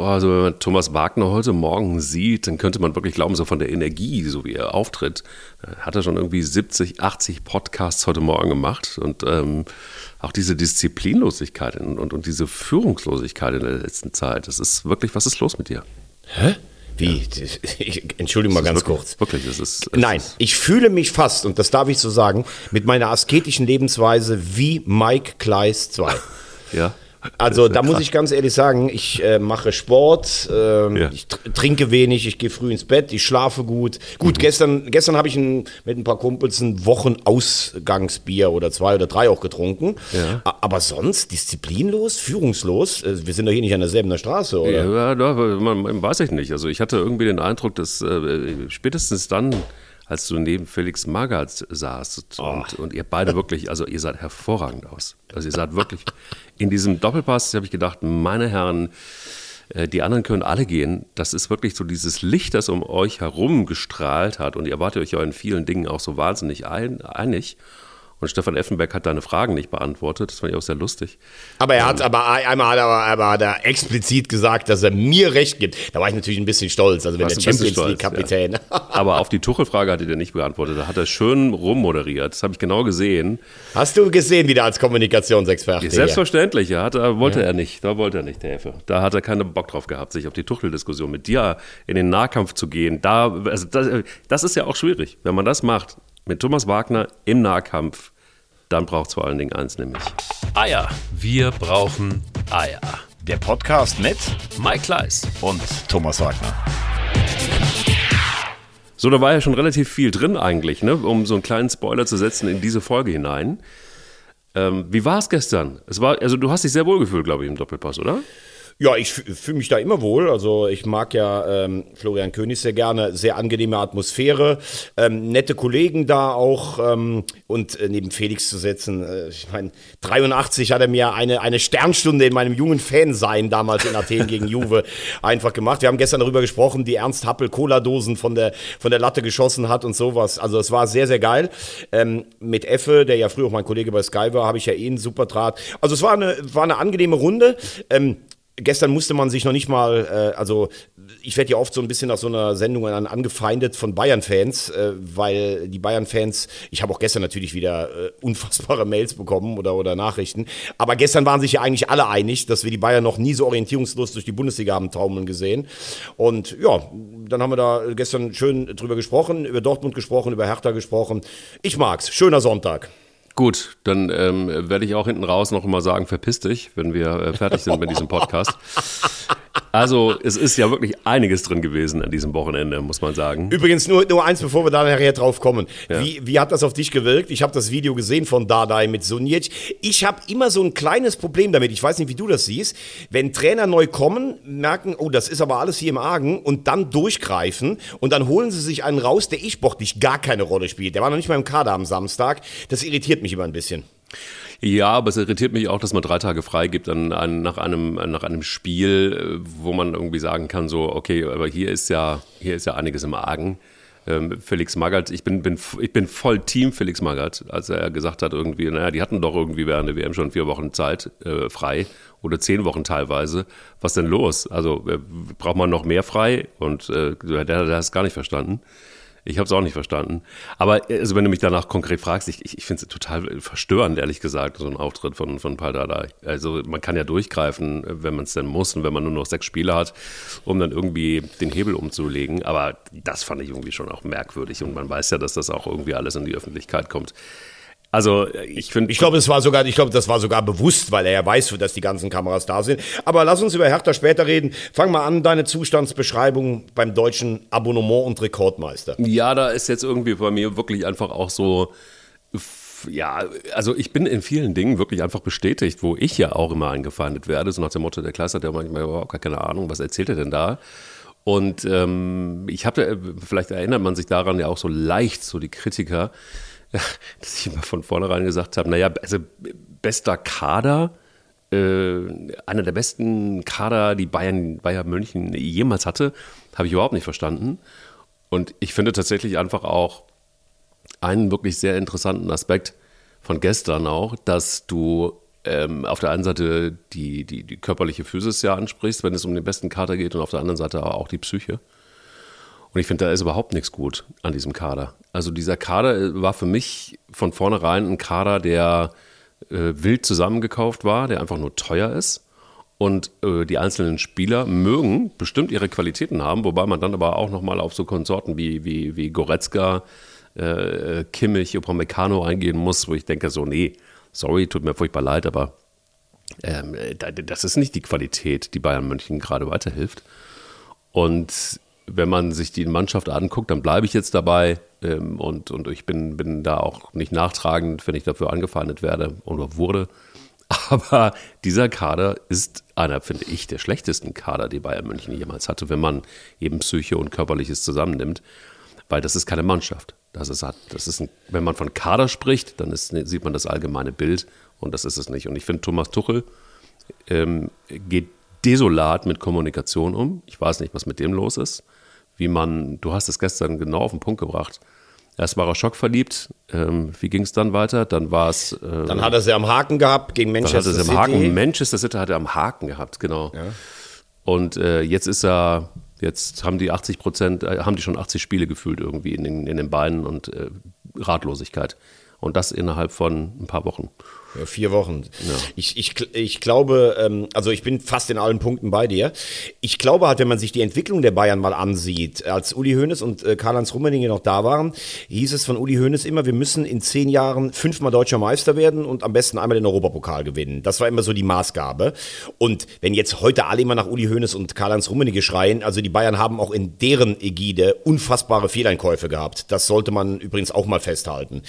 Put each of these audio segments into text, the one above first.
boah, also wenn man Thomas Wagner heute Morgen sieht, dann könnte man wirklich glauben, so von der Energie, so wie er auftritt, hat er schon irgendwie 70, 80 Podcasts heute Morgen gemacht und ähm, auch diese Disziplinlosigkeit und, und, und, diese Führungslosigkeit in der letzten Zeit, das ist wirklich, was ist los mit dir? Hä? Wie? Ich, Entschuldigung mal ganz wirklich, kurz. Wirklich, es ist. Es Nein, ist, ich fühle mich fast, und das darf ich so sagen, mit meiner asketischen Lebensweise wie Mike Kleiss 2. ja. Also da muss ich ganz ehrlich sagen, ich äh, mache Sport, äh, Ja. ich tr trinke wenig, ich gehe früh ins Bett, ich schlafe gut. Gut, Mhm. gestern, gestern habe ich ein, mit ein paar Kumpels ein Wochenausgangsbier oder zwei oder drei auch getrunken. Ja. Aber sonst disziplinlos, führungslos. Äh, wir sind doch hier nicht an derselben Straße, oder? Ja, ja, man, man weiß ich nicht. Also ich hatte irgendwie den Eindruck, dass äh, spätestens dann, als du neben Felix Magath saßt und, und ihr beide wirklich, also ihr seid hervorragend aus. Also ihr seid wirklich in diesem Doppelpass, habe ich gedacht, meine Herren, äh, die anderen können alle gehen. Das ist wirklich so dieses Licht, das um euch herum gestrahlt hat und ihr wart euch ja in vielen Dingen auch so wahnsinnig ein, einig. Und Stefan Effenberg hat deine Fragen nicht beantwortet. Das fand ich auch sehr lustig. Aber er hat aber einmal hat er, aber hat er explizit gesagt, dass er mir recht gibt. Da war ich natürlich ein bisschen stolz. Also wenn der Champions League Kapitän. Aber auf die Tuchel-Frage hat er dir nicht beantwortet. Da hat er schön rummoderiert. Das habe ich genau gesehen. Hast du gesehen, wieder als Kommunikationsexperte? hier? Selbstverständlich, ja, hat, er- wollte er nicht. Da wollte er nicht, der Effe. Da hat er keinen Bock drauf gehabt, sich auf die Tuchel-Diskussion mit dir in den Nahkampf zu gehen. Da, also das, das ist ja auch schwierig. Wenn man das macht mit Thomas Wagner im Nahkampf, dann braucht es vor allen Dingen eins, nämlich Eier. Wir brauchen Eier. Der Podcast mit Mike Kleiss. und Thomas Wagner. So, da war ja schon relativ viel drin eigentlich, ne? um so einen kleinen Spoiler zu setzen in diese Folge hinein. Ähm, wie war es gestern? Es war, also du hast dich sehr wohl gefühlt, glaube ich, im Doppelpass, oder? Ja, ich fühle mich da immer wohl. Also ich mag ja ähm, Florian König sehr gerne. Sehr angenehme Atmosphäre, ähm, nette Kollegen da auch. Ähm, und äh, neben Felix zu setzen, äh, ich meine, 83 hat er mir eine, eine Sternstunde in meinem jungen Fansein damals in Athen gegen Juve einfach gemacht. Wir haben gestern darüber gesprochen, die Ernst Happel Cola-Dosen von der, von der Latte geschossen hat und sowas. Also es war sehr, sehr geil. Ähm, mit Effe, der ja früher auch mein Kollege bei Sky war, habe ich ja eh einen super Draht. Also es war eine, war eine angenehme Runde. Gestern musste man sich noch nicht mal, äh, also ich werde ja oft so ein bisschen nach so einer Sendung an, angefeindet von Bayern-Fans, äh, weil die Bayern-Fans, ich habe auch gestern natürlich wieder äh, unfassbare Mails bekommen oder, oder Nachrichten, aber gestern waren sich ja eigentlich alle einig, dass wir die Bayern noch nie so orientierungslos durch die Bundesliga haben taumeln gesehen. Und ja, dann haben wir da gestern schön drüber gesprochen, über Dortmund gesprochen, über Hertha gesprochen. Ich mag's. Schöner Sonntag. Gut, dann ähm, werde ich auch hinten raus noch mal sagen, verpiss dich, wenn wir äh, fertig sind mit diesem Podcast. Also, es ist ja wirklich einiges drin gewesen an diesem Wochenende, muss man sagen. Übrigens nur, nur eins, bevor wir da nachher drauf kommen. Wie, wie hat das auf dich gewirkt? Ich habe das Video gesehen von Dardai mit Sunic. Ich habe immer so ein kleines Problem damit. Ich weiß nicht, wie du das siehst. Wenn Trainer neu kommen, merken, oh, das ist aber alles hier im Argen und dann durchgreifen und dann holen sie sich einen raus, der eh sportlich gar keine Rolle spielt. Der war noch nicht mal im Kader am Samstag. Das irritiert mich immer ein bisschen. Ja, aber es irritiert mich auch, dass man drei Tage frei gibt an, an, nach, einem, nach einem Spiel, äh, wo man irgendwie sagen kann, so, okay, aber hier ist ja, hier ist ja einiges im Argen. Ähm, Felix Magath, ich bin, bin, ich bin voll Team Felix Magath, als er gesagt hat, irgendwie, naja, die hatten doch irgendwie während der WM schon vier Wochen Zeit äh, frei oder zehn Wochen teilweise. Was denn los? Also äh, braucht man noch mehr frei? Und äh, der, der hat es gar nicht verstanden. Ich habe es auch nicht verstanden. Aber also wenn du mich danach konkret fragst, ich, ich, ich finde es total verstörend, ehrlich gesagt, so ein Auftritt von, von Paldada. Also man kann ja durchgreifen, wenn man es denn muss und wenn man nur noch sechs Spiele hat, um dann irgendwie den Hebel umzulegen. Aber das fand ich irgendwie schon auch merkwürdig. Und man weiß ja, dass das auch irgendwie alles in die Öffentlichkeit kommt. Also ich finde... Ich glaube, es war sogar, ich glaube, das war sogar bewusst, weil er ja weiß, dass die ganzen Kameras da sind. Aber lass uns über Hertha später reden. Fang mal an, deine Zustandsbeschreibung beim deutschen Abonnement- und Rekordmeister. Ja, da ist jetzt irgendwie bei mir wirklich einfach auch so, ja, also ich bin in vielen Dingen wirklich einfach bestätigt, wo ich ja auch immer angefeindet werde, so nach dem Motto, der Klaas hat ja manchmal überhaupt gar keine Ahnung, was erzählt er denn da? Und ähm, ich habe, vielleicht erinnert man sich daran ja auch so leicht, so die Kritiker, dass ich immer von vornherein gesagt habe, naja, also bester Kader, äh, einer der besten Kader, die Bayern, Bayern München jemals hatte, habe ich überhaupt nicht verstanden. Und ich finde tatsächlich einfach auch einen wirklich sehr interessanten Aspekt von gestern auch, dass du ähm, auf der einen Seite die, die, die körperliche Physis ja ansprichst, wenn es um den besten Kader geht, und auf der anderen Seite aber auch die Psyche. Und ich finde, da ist überhaupt nichts gut an diesem Kader. Also dieser Kader äh, war für mich von vornherein ein Kader, der äh, wild zusammengekauft war, der einfach nur teuer ist. Und äh, die einzelnen Spieler mögen bestimmt ihre Qualitäten haben, wobei man dann aber auch nochmal auf so Konsorten wie, wie, wie Goretzka, äh, Kimmich, Upamecano eingehen muss, wo ich denke so, nee, sorry, tut mir furchtbar leid, aber ähm, das ist nicht die Qualität, die Bayern München gerade weiterhilft. Und wenn man sich die Mannschaft anguckt, dann bleibe ich jetzt dabei. Ähm, und, und ich bin, bin da auch nicht nachtragend, wenn ich dafür angefeindet werde oder wurde. Aber dieser Kader ist einer, finde ich, der schlechtesten Kader, die Bayern München jemals hatte, wenn man eben Psyche und Körperliches zusammennimmt. Weil das ist keine Mannschaft. Das ist, das ist ein, wenn man von Kader spricht, dann ist, sieht man das allgemeine Bild und das ist es nicht. Und ich finde, Thomas Tuchel ähm, geht desolat mit Kommunikation um. Ich weiß nicht, was mit dem los ist wie man, du hast es gestern genau auf den Punkt gebracht. Erst war er schockverliebt. Ähm, wie ging es dann weiter? Dann war es. Äh, dann hat er sie am Haken gehabt gegen Manchester City. Dann hat er am Haken. Manchester City hat er am Haken gehabt, genau. Ja. Und äh, jetzt ist er, jetzt haben die 80 Prozent, äh, haben die schon 80 Spiele gefühlt irgendwie in den, in den Beinen und äh, Ratlosigkeit. Und das innerhalb von ein paar Wochen. Ja, vier Wochen. Ja. Ich, ich, ich glaube, ähm, also ich bin fast in allen Punkten bei dir. Ich glaube halt, wenn man sich die Entwicklung der Bayern mal ansieht, als Uli Hoeneß und äh, Karl-Heinz Rummenigge noch da waren, hieß es von Uli Hoeneß immer, wir müssen in zehn Jahren fünfmal deutscher Meister werden und am besten einmal den Europapokal gewinnen. Das war immer so die Maßgabe. Und wenn jetzt heute alle immer nach Uli Hoeneß und Karl-Heinz Rummenigge schreien, also die Bayern haben auch in deren Ägide unfassbare Fehleinkäufe gehabt. Das sollte man übrigens auch mal festhalten.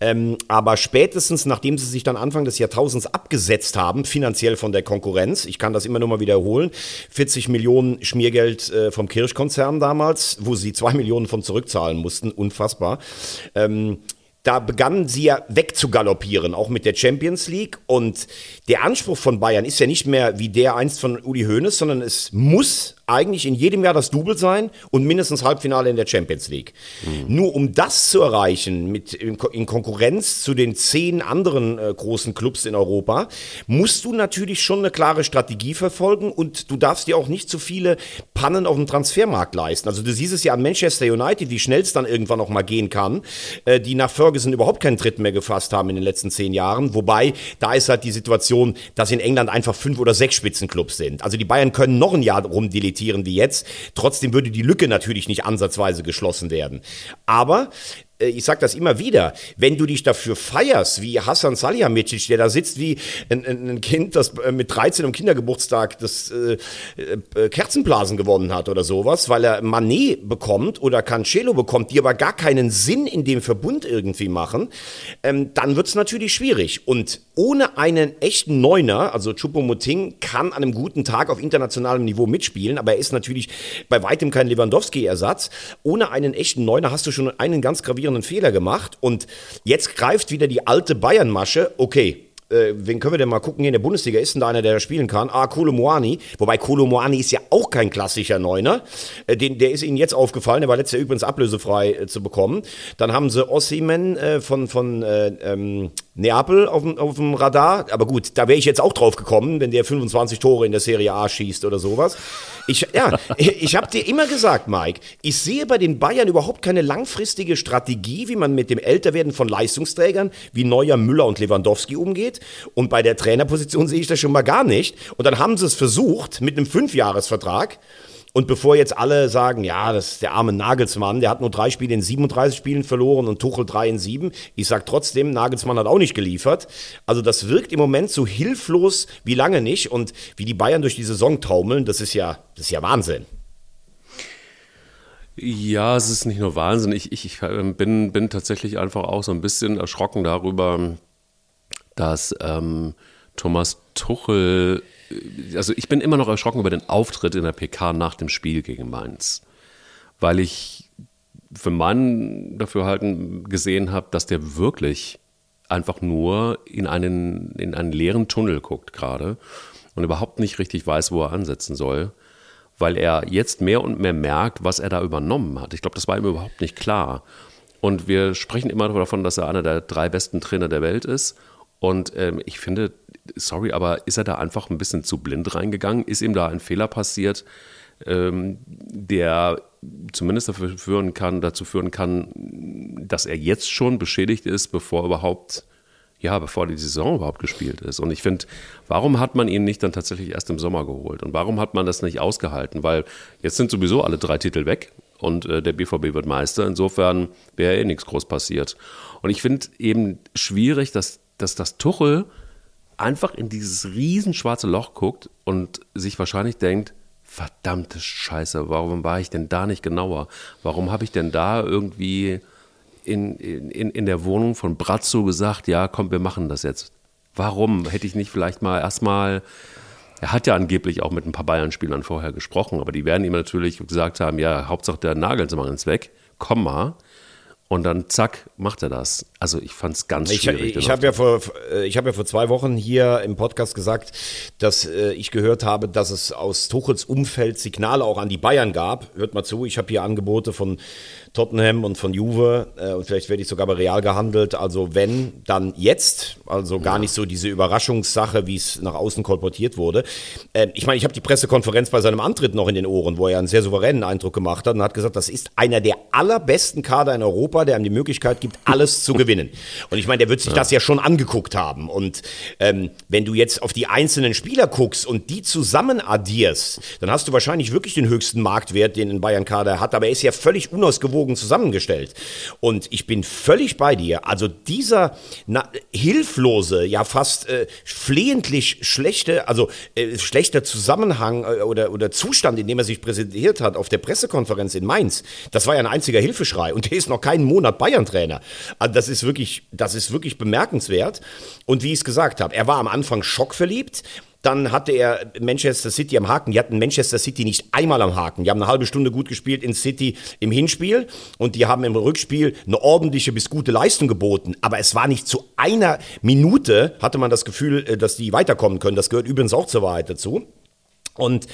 Ähm, aber spätestens, nachdem sie sich dann Anfang des Jahrtausends abgesetzt haben, finanziell von der Konkurrenz. Ich kann das immer nur mal wiederholen. 40 Millionen Schmiergeld äh, vom Kirschkonzern damals, wo sie zwei Millionen von zurückzahlen mussten. Unfassbar. Ähm, da begannen sie ja wegzugaloppieren, auch mit der Champions League. Und der Anspruch von Bayern ist ja nicht mehr wie der einst von Uli Hoeneß, sondern es muss eigentlich in jedem Jahr das Double sein und mindestens Halbfinale in der Champions League. Mhm. Nur um das zu erreichen, mit, in Konkurrenz zu den zehn anderen äh, großen Clubs in Europa, musst du natürlich schon eine klare Strategie verfolgen und du darfst dir auch nicht zu viele Pannen auf dem Transfermarkt leisten. Also du siehst es ja an Manchester United, wie schnell es dann irgendwann noch mal gehen kann, äh, die nach Ferguson überhaupt keinen Tritt mehr gefasst haben in den letzten zehn Jahren. Wobei, da ist halt die Situation, dass in England einfach fünf oder sechs Spitzenclubs sind. Also die Bayern können noch ein Jahr rumdeletieren profitieren wie jetzt. Trotzdem würde die Lücke natürlich nicht ansatzweise geschlossen werden. Aber ich sage das immer wieder, wenn du dich dafür feierst, wie Hassan Salihamidzic, der da sitzt wie ein, ein, Kind, das äh, mit 13 am Kindergeburtstag das äh, äh, Kerzenblasen gewonnen hat oder sowas, weil er Manet bekommt oder Cancelo bekommt, die aber gar keinen Sinn in dem Verbund irgendwie machen, ähm, dann wird es natürlich schwierig. Und ohne einen echten Neuner, also Choupo-Moting kann an einem guten Tag auf internationalem Niveau mitspielen, aber er ist natürlich bei weitem kein Lewandowski-Ersatz. Ohne einen echten Neuner hast du schon einen ganz gravierenden gravierenden Fehler gemacht und jetzt greift wieder die alte Bayern-Masche. Okay, äh, wen können wir denn mal gucken hier in der Bundesliga? Ist denn da einer, der da spielen kann? Ah, Kolo Moani. Wobei Kolo Moani ist ja auch kein klassischer Neuner. Äh, den, der ist ihnen jetzt aufgefallen. Der war letztes Jahr übrigens ablösefrei äh, zu bekommen. Dann haben sie Ossiman äh, von, von äh, ähm, Neapel auf dem, auf dem Radar. Aber gut, da wäre ich jetzt auch drauf gekommen, wenn der 25 Tore in der Serie A schießt oder sowas. Ich, ja, ich habe dir immer gesagt, Mike, ich sehe bei den Bayern überhaupt keine langfristige Strategie, wie man mit dem Älterwerden von Leistungsträgern wie Neuer, Müller und Lewandowski umgeht. Und bei der Trainerposition sehe ich das schon mal gar nicht. Und dann haben sie es versucht mit einem Fünfjahresvertrag. Und bevor jetzt alle sagen, ja, das ist der arme Nagelsmann, der hat nur drei Spiele in 37 Spielen verloren und Tuchel drei in sieben. Ich sag trotzdem, Nagelsmann hat auch nicht geliefert. Also das wirkt im Moment so hilflos wie lange nicht. Und wie die Bayern durch die Saison taumeln, das ist ja, das ist ja Wahnsinn. Ja, es ist nicht nur Wahnsinn. Ich, ich, ich bin, bin tatsächlich einfach auch so ein bisschen erschrocken darüber, dass ähm, Thomas Tuchel, also ich bin immer noch erschrocken über den Auftritt in der PK nach dem Spiel gegen Mainz, weil ich für meinen Dafürhalten gesehen habe, dass der wirklich einfach nur in einen, in einen leeren Tunnel guckt gerade und überhaupt nicht richtig weiß, wo er ansetzen soll, weil er jetzt mehr und mehr merkt, was er da übernommen hat. Ich glaube, das war ihm überhaupt nicht klar. Und wir sprechen immer davon, dass er einer der drei besten Trainer der Welt ist. Und ähm, ich finde, sorry, aber ist er da einfach ein bisschen zu blind reingegangen? Ist ihm da ein Fehler passiert, ähm, der zumindest dafür führen kann, dazu führen kann, dass er jetzt schon beschädigt ist, bevor überhaupt ja, bevor die Saison überhaupt gespielt ist. Und ich finde, warum hat man ihn nicht dann tatsächlich erst im Sommer geholt? Und warum hat man das nicht ausgehalten? Weil jetzt sind sowieso alle drei Titel weg und äh, der BVB wird Meister. Insofern wäre eh nichts groß passiert. Und ich finde eben schwierig, dass, dass das Tuchel einfach in dieses riesen schwarze Loch guckt und sich wahrscheinlich denkt, verdammte Scheiße, warum war ich denn da nicht genauer? Warum habe ich denn da irgendwie in, in, in der Wohnung von Brazzo gesagt, ja, komm, wir machen das jetzt. Warum? Hätte ich nicht vielleicht mal erstmal, er hat ja angeblich auch mit ein paar Bayern-Spielern vorher gesprochen, aber die werden ihm natürlich gesagt haben, ja, Hauptsache der Nagelsmann ist weg, komm mal. Und dann zack, macht er das. Also ich fand es ganz schwierig. Ich, ich habe ja, vor, hab ja vor zwei Wochen hier im Podcast gesagt, dass äh, ich gehört habe, dass es aus Tuchels Umfeld Signale auch an die Bayern gab. Hört mal zu, ich habe hier Angebote von Tottenham und von Juve äh, und vielleicht werde ich sogar bei Real gehandelt. Also wenn, dann jetzt. Also gar ja. nicht so diese Überraschungssache, wie es nach außen kolportiert wurde. Äh, ich meine, ich habe die Pressekonferenz bei seinem Antritt noch in den Ohren, wo er einen sehr souveränen Eindruck gemacht hat und hat gesagt, das ist einer der allerbesten Kader in Europa, der ihm die Möglichkeit gibt, alles zu gewinnen. Und ich meine, der wird sich ja. das ja schon angeguckt haben. Und ähm, wenn du jetzt auf die einzelnen Spieler guckst und die zusammen addierst, dann hast du wahrscheinlich wirklich den höchsten Marktwert, den ein Bayern-Kader hat. Aber er ist ja völlig unausgewogen ausgewogen zusammengestellt. Und ich bin völlig bei dir. Also dieser na, hilflose, ja fast äh, flehentlich schlechte, also äh, schlechter Zusammenhang äh, oder, oder Zustand, in dem er sich präsentiert hat auf der Pressekonferenz in Mainz, das war ja ein einziger Hilfeschrei. Und der ist noch keinen Monat Bayern-Trainer. Also das ist wirklich, das ist wirklich bemerkenswert. Und wie ich es gesagt habe, er war am Anfang schockverliebt. Dann hatte er Manchester City am Haken. Die hatten Manchester City nicht einmal am Haken. Die haben eine halbe Stunde gut gespielt in City im Hinspiel und die haben im Rückspiel eine ordentliche bis gute Leistung geboten. Aber es war nicht zu einer Minute, hatte man das Gefühl, äh, dass die weiterkommen können. Das gehört übrigens auch zur Wahrheit dazu. Und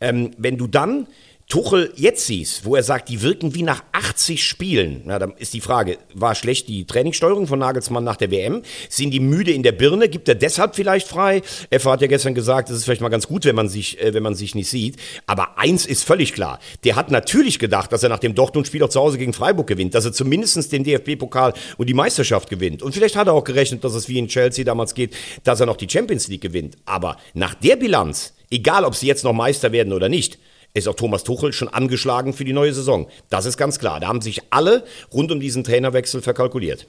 ähm, wenn du dann Tuchel jetzt siehst, wo er sagt, die wirken wie nach 80 Spielen, na, dann ist die Frage, war schlecht die Trainingssteuerung von Nagelsmann nach der WM? Sind die müde in der Birne? Gibt er deshalb vielleicht frei? Effa hat ja gestern gesagt, es ist vielleicht mal ganz gut, wenn man sich, äh, wenn man sich nicht sieht. Aber eins ist völlig klar. Der hat natürlich gedacht, dass er nach dem Dortmund-Spiel auch zu Hause gegen Freiburg gewinnt, dass er zumindest den DFB-Pokal und die Meisterschaft gewinnt. Und vielleicht hat er auch gerechnet, dass es wie in Chelsea damals geht, dass er noch die Champions League gewinnt. Aber nach der Bilanz, egal ob sie jetzt noch Meister werden oder nicht, ist auch Thomas Tuchel schon angeschlagen für die neue Saison. Das ist ganz klar. Da haben sich alle rund um diesen Trainerwechsel verkalkuliert.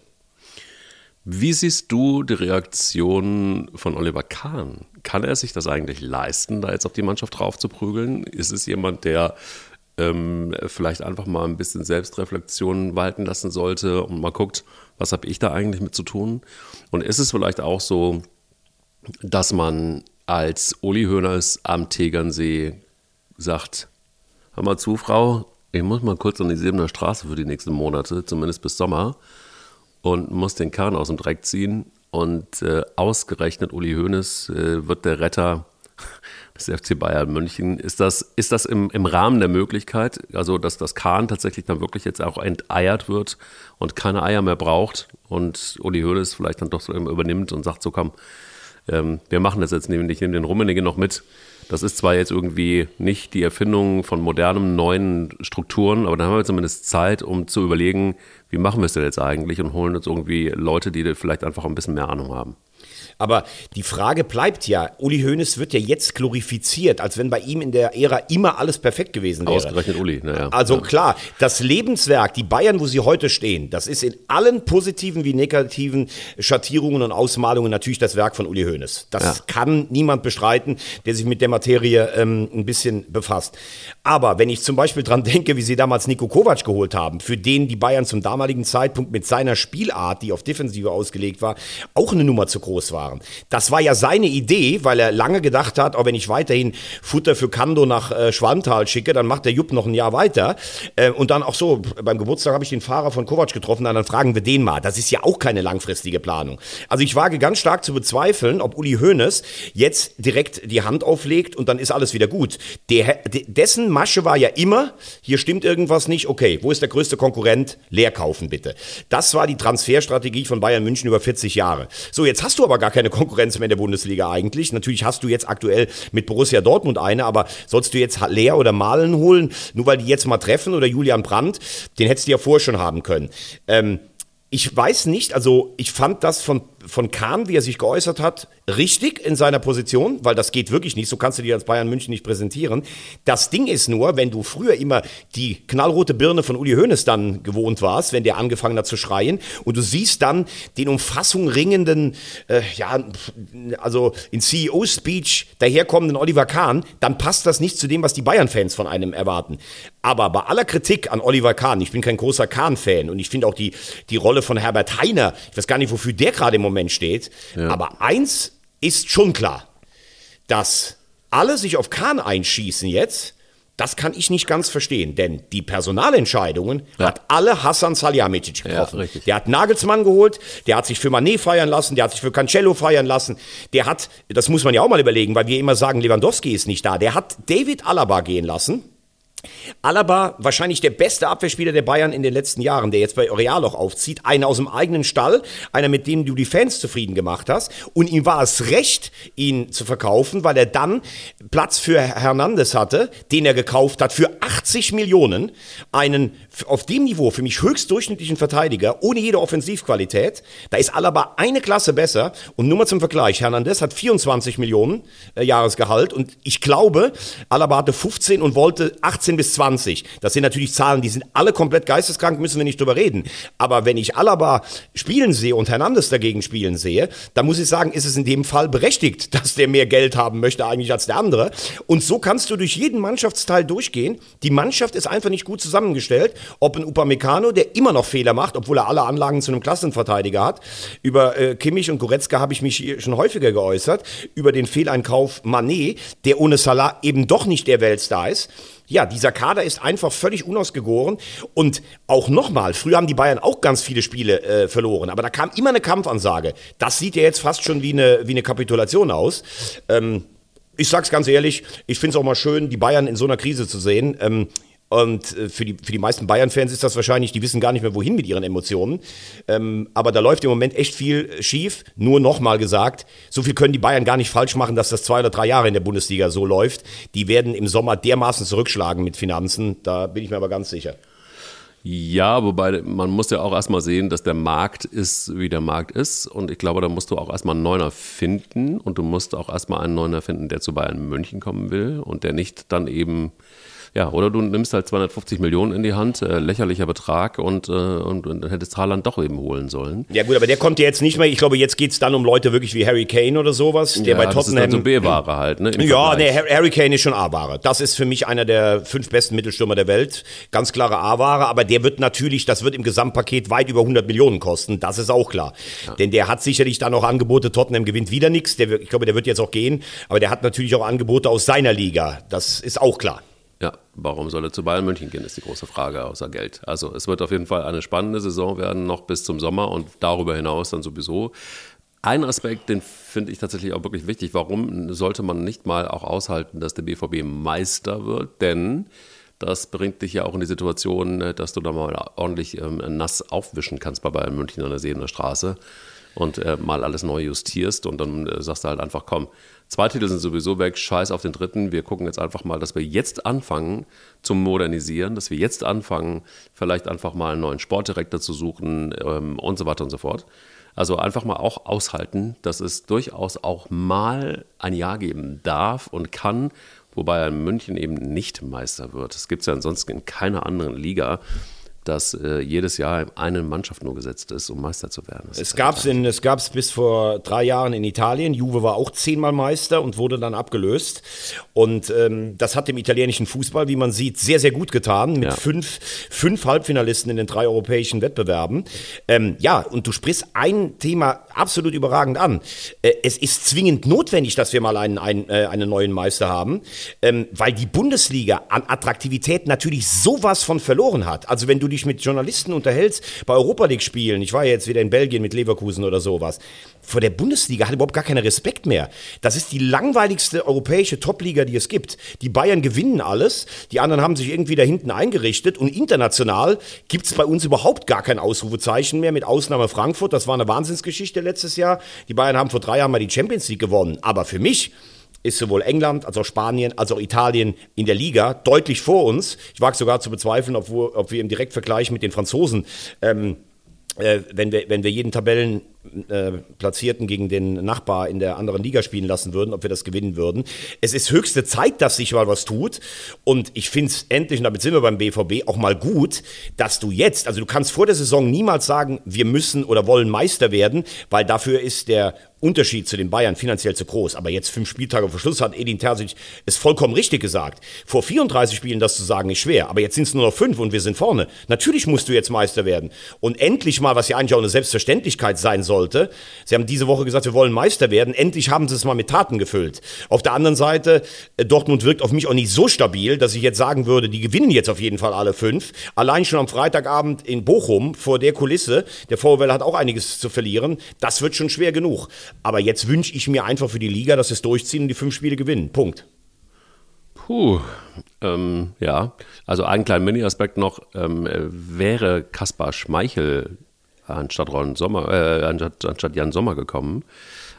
Wie siehst du die Reaktion von Oliver Kahn? Kann er sich das eigentlich leisten, da jetzt auf die Mannschaft drauf zu prügeln? Ist es jemand, der ähm, vielleicht einfach mal ein bisschen Selbstreflexion walten lassen sollte und mal guckt, was habe ich da eigentlich mit zu tun? Und ist es vielleicht auch so, dass man als Uli Hoeneß am Tegernsee sagt, hör mal zu, Frau, ich muss mal kurz an die Siebener Straße für die nächsten Monate, zumindest bis Sommer, und muss den Kahn aus dem Dreck ziehen. Und äh, ausgerechnet Uli Hoeneß äh, wird der Retter des FC Bayern München. Ist das, ist das im, im Rahmen der Möglichkeit, also dass das Kahn tatsächlich dann wirklich jetzt auch enteiert wird und keine Eier mehr braucht und Uli Hoeneß vielleicht dann doch so übernimmt und sagt so, komm, ähm, wir machen das jetzt nämlich, ich nehme den Rummenigge noch mit das ist zwar jetzt irgendwie nicht die Erfindung von modernen, neuen Strukturen, aber dann haben wir zumindest Zeit, um zu überlegen, wie machen wir es denn jetzt eigentlich und holen uns irgendwie Leute, die vielleicht einfach ein bisschen mehr Ahnung haben. Aber die Frage bleibt ja, Uli Hoeneß wird ja jetzt glorifiziert, als wenn bei ihm in der Ära immer alles perfekt gewesen wäre. Ausgerechnet Uli, naja. Also ja. klar, das Lebenswerk, die Bayern, wo sie heute stehen, das ist in allen positiven wie negativen Schattierungen und Ausmalungen natürlich das Werk von Uli Hoeneß. Das ja. kann niemand bestreiten, der sich mit der Materie ähm, ein bisschen befasst. Aber wenn ich zum Beispiel dran denke, wie sie damals Nico Kovac geholt haben, für den die Bayern zum damaligen Zeitpunkt mit seiner Spielart, die auf Defensive ausgelegt war, auch eine Nummer zu groß war waren. Das war ja seine Idee, weil er lange gedacht hat, auch wenn ich weiterhin Futter für Kando nach äh, Schwalmtal schicke, dann macht der Jupp noch ein Jahr weiter. Äh, und dann auch so, beim Geburtstag habe ich den Fahrer von Kovac getroffen, dann fragen wir den mal. Das ist ja auch keine langfristige Planung. Also ich wage ganz stark zu bezweifeln, ob Uli Hoeneß jetzt direkt die Hand auflegt und dann ist alles wieder gut. Der, dessen Masche war ja immer, hier stimmt irgendwas nicht, okay, wo ist der größte Konkurrent? Leer kaufen bitte. Das war die Transferstrategie von Bayern München über 40 Jahre. So, jetzt hast du aber gar keine Konkurrenz mehr in der Bundesliga eigentlich. Natürlich hast du jetzt aktuell mit Borussia Dortmund eine, aber sollst du jetzt Leer oder Malen holen, nur weil die jetzt mal treffen oder Julian Brandt, den hättest du ja vorher schon haben können. Ähm, ich weiß nicht, also ich fand das von von Kahn, wie er sich geäußert hat, richtig in seiner Position, weil das geht wirklich nicht. So kannst du dir als Bayern München nicht präsentieren. Das Ding ist nur, wenn du früher immer die knallrote Birne von Uli Hoeneß dann gewohnt warst, wenn der angefangen hat zu schreien und du siehst dann den Umfassung ringenden, äh, ja, also in CEO-Speech daherkommenden Oliver Kahn, dann passt das nicht zu dem, was die Bayern-Fans von einem erwarten. Aber bei aller Kritik an Oliver Kahn, ich bin kein großer Kahn-Fan und ich finde auch die, die Rolle von Herbert Heiner, ich weiß gar nicht, wofür der gerade im Moment Moment steht. Ja. Aber eins ist schon klar, dass alle sich auf Kahn einschießen jetzt. Das kann ich nicht ganz verstehen, denn die Personalentscheidungen ja. hat alle Hassan Salihamidzic getroffen. Ja, der hat Nagelsmann geholt, der hat sich für Manet feiern lassen, der hat sich für Cancello feiern lassen, der hat, das muss man ja auch mal überlegen, weil wir immer sagen, Lewandowski ist nicht da, der hat David Alaba gehen lassen Alaba, wahrscheinlich der beste Abwehrspieler der Bayern in den letzten Jahren, der jetzt bei Real auch aufzieht. Einer aus dem eigenen Stall, einer, mit dem du die Fans zufrieden gemacht hast. Und ihm war es recht, ihn zu verkaufen, weil er dann Platz für Hernandez hatte, den er gekauft hat für 80 Millionen. Einen auf dem Niveau für mich höchst durchschnittlichen Verteidiger, ohne jede Offensivqualität. Da ist Alaba eine Klasse besser. Und nur mal zum Vergleich, Hernandez hat 24 Millionen äh, Jahresgehalt und ich glaube, Alaba hatte 15 und wollte 18 bis 20. Das sind natürlich Zahlen, die sind alle komplett geisteskrank, müssen wir nicht drüber reden. Aber wenn ich Alaba spielen sehe und Hernandez dagegen spielen sehe, dann muss ich sagen, ist es in dem Fall berechtigt, dass der mehr Geld haben möchte eigentlich als der andere. Und so kannst du durch jeden Mannschaftsteil durchgehen. Die Mannschaft ist einfach nicht gut zusammengestellt ob ein Upamecano, der immer noch Fehler macht, obwohl er alle Anlagen zu einem Klassenverteidiger hat. Über äh, Kimmich und Goretzka habe ich mich schon häufiger geäußert. Über den Fehleinkauf Manet, der ohne Salah eben doch nicht der Weltstar ist. Ja, dieser Kader ist einfach völlig unausgegoren. Und auch nochmal, früher haben die Bayern auch ganz viele Spiele äh, verloren, aber da kam immer eine Kampfansage. Das sieht ja jetzt fast schon wie eine, wie eine Kapitulation aus. Ähm, ich sag's ganz ehrlich, ich find's auch mal schön, die Bayern in so einer Krise zu sehen. Ähm, und äh, für die, für die meisten Bayern-Fans ist das wahrscheinlich, die wissen gar nicht mehr, wohin mit ihren Emotionen. Ähm, aber da läuft im Moment echt viel schief. Nur nochmal gesagt, so viel können die Bayern gar nicht falsch machen, dass das zwei oder drei Jahre in der Bundesliga so läuft. Die werden im Sommer dermaßen zurückschlagen mit Finanzen. Da bin ich mir aber ganz sicher. Ja, wobei man muss ja auch erstmal sehen, dass der Markt ist, wie der Markt ist. Und ich glaube, da musst du auch erstmal einen Neuner finden. Und du musst auch erstmal einen Neuner finden, der zu Bayern München kommen will und der nicht dann eben ja, oder du nimmst halt 250 Millionen in die Hand, äh, lächerlicher Betrag und, äh, und, und dann hättest Haaland doch eben holen sollen. Ja gut, aber der kommt ja jetzt nicht mehr. Ich glaube, jetzt geht es dann um Leute wirklich wie Harry Kane oder sowas, der ja, bei Tottenham... Das ist dann so B-Ware halt, ne? Ja, nee, Harry Kane ist schon A-Ware. Das ist für mich einer der fünf besten Mittelstürmer der Welt. Ganz klare A-Ware, aber der wird natürlich, das wird im Gesamtpaket weit über 100 Millionen kosten. Das ist auch klar. Ja. Denn der hat sicherlich dann auch Angebote, Tottenham gewinnt wieder nichts. Ich glaube, der wird jetzt auch gehen. Aber der hat natürlich auch Angebote aus seiner Liga. Das ist auch klar. Ja, warum soll er zu Bayern München gehen, ist die große Frage, außer Geld. Also es wird auf jeden Fall eine spannende Saison werden, noch bis zum Sommer und darüber hinaus dann sowieso. Ein Aspekt, den finde ich tatsächlich auch wirklich wichtig. Warum sollte man nicht mal auch aushalten, dass der BVB Meister wird? Denn das bringt dich ja auch in die Situation, dass du da mal ordentlich ähm, nass aufwischen kannst bei Bayern München an der See in der Straße und äh, mal alles neu justierst und dann äh, sagst du halt einfach, komm, Zwei Titel sind sowieso weg, scheiß auf den dritten. Wir gucken jetzt einfach mal, dass wir jetzt anfangen zu modernisieren, dass wir jetzt anfangen, vielleicht einfach mal einen neuen Sportdirektor zu suchen ähm, und so weiter und so fort. Also einfach mal auch aushalten, dass es durchaus auch mal ein Jahr geben darf und kann, wobei München eben nicht Meister wird. Das gibt es ja ansonsten in keiner anderen Liga dass äh, jedes Jahr eine Mannschaft nur gesetzt ist, um Meister zu werden. Das es gab es gab's bis vor drei Jahren in Italien. Juve war auch zehnmal Meister und wurde dann abgelöst. Und ähm, das hat dem italienischen Fußball, wie man sieht, sehr, sehr gut getan. Mit ja. fünf, fünf Halbfinalisten in den drei europäischen Wettbewerben. Ähm, ja, und du sprichst ein Thema absolut überragend an. Äh, es ist zwingend notwendig, dass wir mal einen, einen, äh, einen neuen Meister haben, ähm, weil die Bundesliga an Attraktivität natürlich sowas von verloren hat. Also wenn du die dich mit Journalisten unterhältst, bei Europa League spielen, ich war ja jetzt wieder in Belgien mit Leverkusen oder sowas, vor der Bundesliga hat überhaupt gar keinen Respekt mehr. Das ist die langweiligste europäische Topliga, die es gibt. Die Bayern gewinnen alles, die anderen haben sich irgendwie da hinten eingerichtet und international gibt es bei uns überhaupt gar kein Ausrufezeichen mehr, mit Ausnahme Frankfurt. Das war eine Wahnsinnsgeschichte letztes Jahr. Die Bayern haben vor drei Jahren mal die Champions League gewonnen. Aber für mich ist sowohl England als auch Spanien als auch Italien in der Liga deutlich vor uns. Ich wage sogar zu bezweifeln, ob, ob wir im Direktvergleich mit den Franzosen ähm, äh, wenn, wir, wenn wir jeden Tabellen äh, gegen den Nachbar in der anderen Liga spielen lassen würden, ob wir das gewinnen würden. Es ist höchste Zeit, dass sich mal was tut. Und ich finde es endlich, und damit sind wir beim BVB, auch mal gut, dass du jetzt, also du kannst vor der Saison niemals sagen, wir müssen oder wollen Meister werden, weil dafür ist der Unterschied zu den Bayern finanziell zu groß. Aber jetzt fünf Spieltage vor Schluss hat Edin Terzic es vollkommen richtig gesagt. Vor 34 Spielen das zu sagen ist schwer. Aber jetzt sind es nur noch fünf und wir sind vorne. Natürlich musst du jetzt Meister werden. Und endlich mal, was ja eigentlich auch eine Selbstverständlichkeit sein sollte. Sie haben diese Woche gesagt, wir wollen Meister werden. Endlich haben sie es mal mit Taten gefüllt. Auf der anderen Seite, äh, Dortmund wirkt auf mich auch nicht so stabil, dass ich jetzt sagen würde, die gewinnen jetzt auf jeden Fall alle fünf. Allein schon am Freitagabend in Bochum vor der Kulisse. Der VfL hat auch einiges zu verlieren. Das wird schon schwer genug. Aber jetzt wünsche ich mir einfach für die Liga, dass sie es durchziehen und die fünf Spiele gewinnen. Punkt. Puh, ähm, ja. Also einen kleinen Mini-Aspekt noch, ähm, wäre Kaspar Schmeichel anstatt Ron Sommer, äh, anstatt, anstatt Jan Sommer gekommen,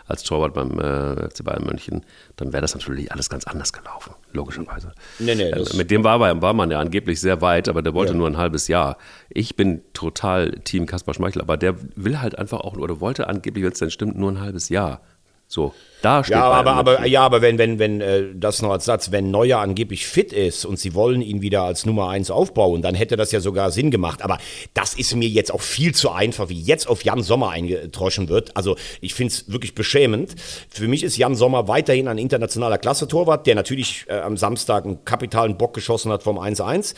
als Torwart beim äh, FC Bayern München, dann wäre das natürlich alles ganz anders gelaufen, logischerweise. Nee, nee, äh, mit dem war, war man ja angeblich sehr weit, aber der wollte ja. nur ein halbes Jahr. Ich bin total Team Kaspar Schmeichel, aber der will halt einfach auch, oder wollte angeblich, wenn es denn stimmt, nur ein halbes Jahr. So, da steht ja, aber, aber, ja, aber wenn, wenn, wenn, äh, das noch als Satz, wenn Neuer angeblich fit ist und sie wollen ihn wieder als Nummer eins aufbauen, dann hätte das ja sogar Sinn gemacht. Aber das ist mir jetzt auch viel zu einfach, wie jetzt auf Jan Sommer eingetroschen wird. Also ich finde es wirklich beschämend. Für mich ist Jan Sommer weiterhin ein internationaler Klasse-Torwart, der natürlich äh, am Samstag einen kapitalen Bock geschossen hat vom 1-1,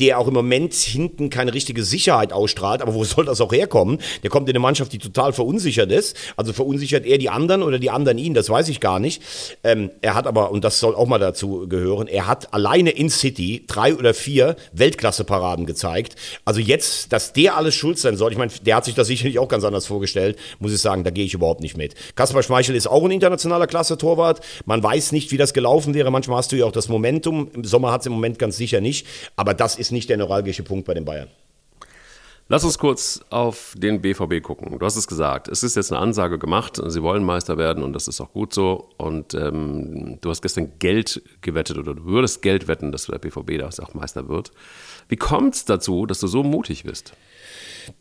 der auch im Moment hinten keine richtige Sicherheit ausstrahlt. Aber wo soll das auch herkommen? Der kommt in eine Mannschaft, die total verunsichert ist. Also verunsichert er die anderen oder die anderen ihn, das weiß ich gar nicht. Ähm, er hat aber, und das soll auch mal dazu gehören, er hat alleine in City drei oder vier Weltklasse-Paraden gezeigt. Also jetzt, dass der alles schuld sein soll, ich meine, der hat sich das sicherlich auch ganz anders vorgestellt, muss ich sagen, da gehe ich überhaupt nicht mit. Kaspar Schmeichel ist auch ein internationaler Klasse-Torwart. Man weiß nicht, wie das gelaufen wäre. Manchmal hast du ja auch das Momentum. Im Sommer hat es im Moment ganz sicher nicht. Aber das ist nicht der neuralgische Punkt bei den Bayern. Lass uns kurz auf den BVB gucken. Du hast es gesagt, es ist jetzt eine Ansage gemacht, sie wollen Meister werden und das ist auch gut so. Und ähm, du hast gestern Geld gewettet oder du würdest Geld wetten, dass der BVB da auch Meister wird. Wie kommt es dazu, dass du so mutig bist?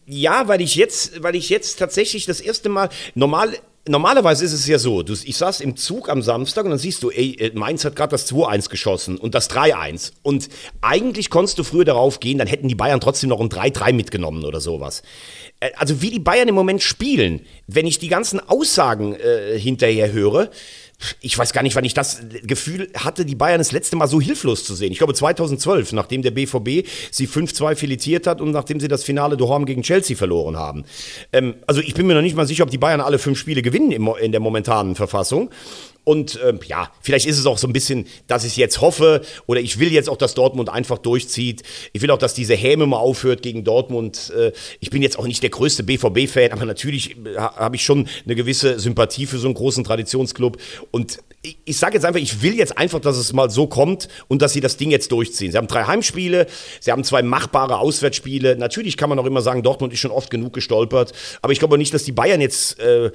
Ja, weil ich jetzt, weil ich jetzt tatsächlich das erste Mal normal normalerweise ist es ja so, du, ich saß im Zug am Samstag und dann siehst du, ey, äh, Mainz hat gerade das 2-1 geschossen und das 3-1. Und eigentlich konntest du früher darauf gehen, dann hätten die Bayern trotzdem noch ein 3-3 mitgenommen oder sowas. Äh, also wie die Bayern im Moment spielen, wenn ich die ganzen Aussagen äh, hinterher höre, ich weiß gar nicht, wann ich das Gefühl hatte, die Bayern das letzte Mal so hilflos zu sehen. Ich glaube 2012, nachdem der BVB sie 5-2 filetiert hat und nachdem sie das Finale daheim gegen Chelsea verloren haben. Ähm, also ich bin mir noch nicht mal sicher, ob die Bayern alle fünf Spiele gewinnen in der momentanen Verfassung. Und ähm, ja, vielleicht ist es auch so ein bisschen, dass ich jetzt hoffe oder ich will jetzt auch, dass Dortmund einfach durchzieht. Ich will auch, dass diese Häme mal aufhört gegen Dortmund. Äh, ich bin jetzt auch nicht der größte BVB-Fan, aber natürlich äh, habe ich schon eine gewisse Sympathie für so einen großen Traditionsclub. Und ich, ich sage jetzt einfach, ich will jetzt einfach, dass es mal so kommt und dass sie das Ding jetzt durchziehen. Sie haben drei Heimspiele, sie haben zwei machbare Auswärtsspiele. Natürlich kann man auch immer sagen, Dortmund ist schon oft genug gestolpert, aber ich glaube nicht, dass die Bayern jetzt äh,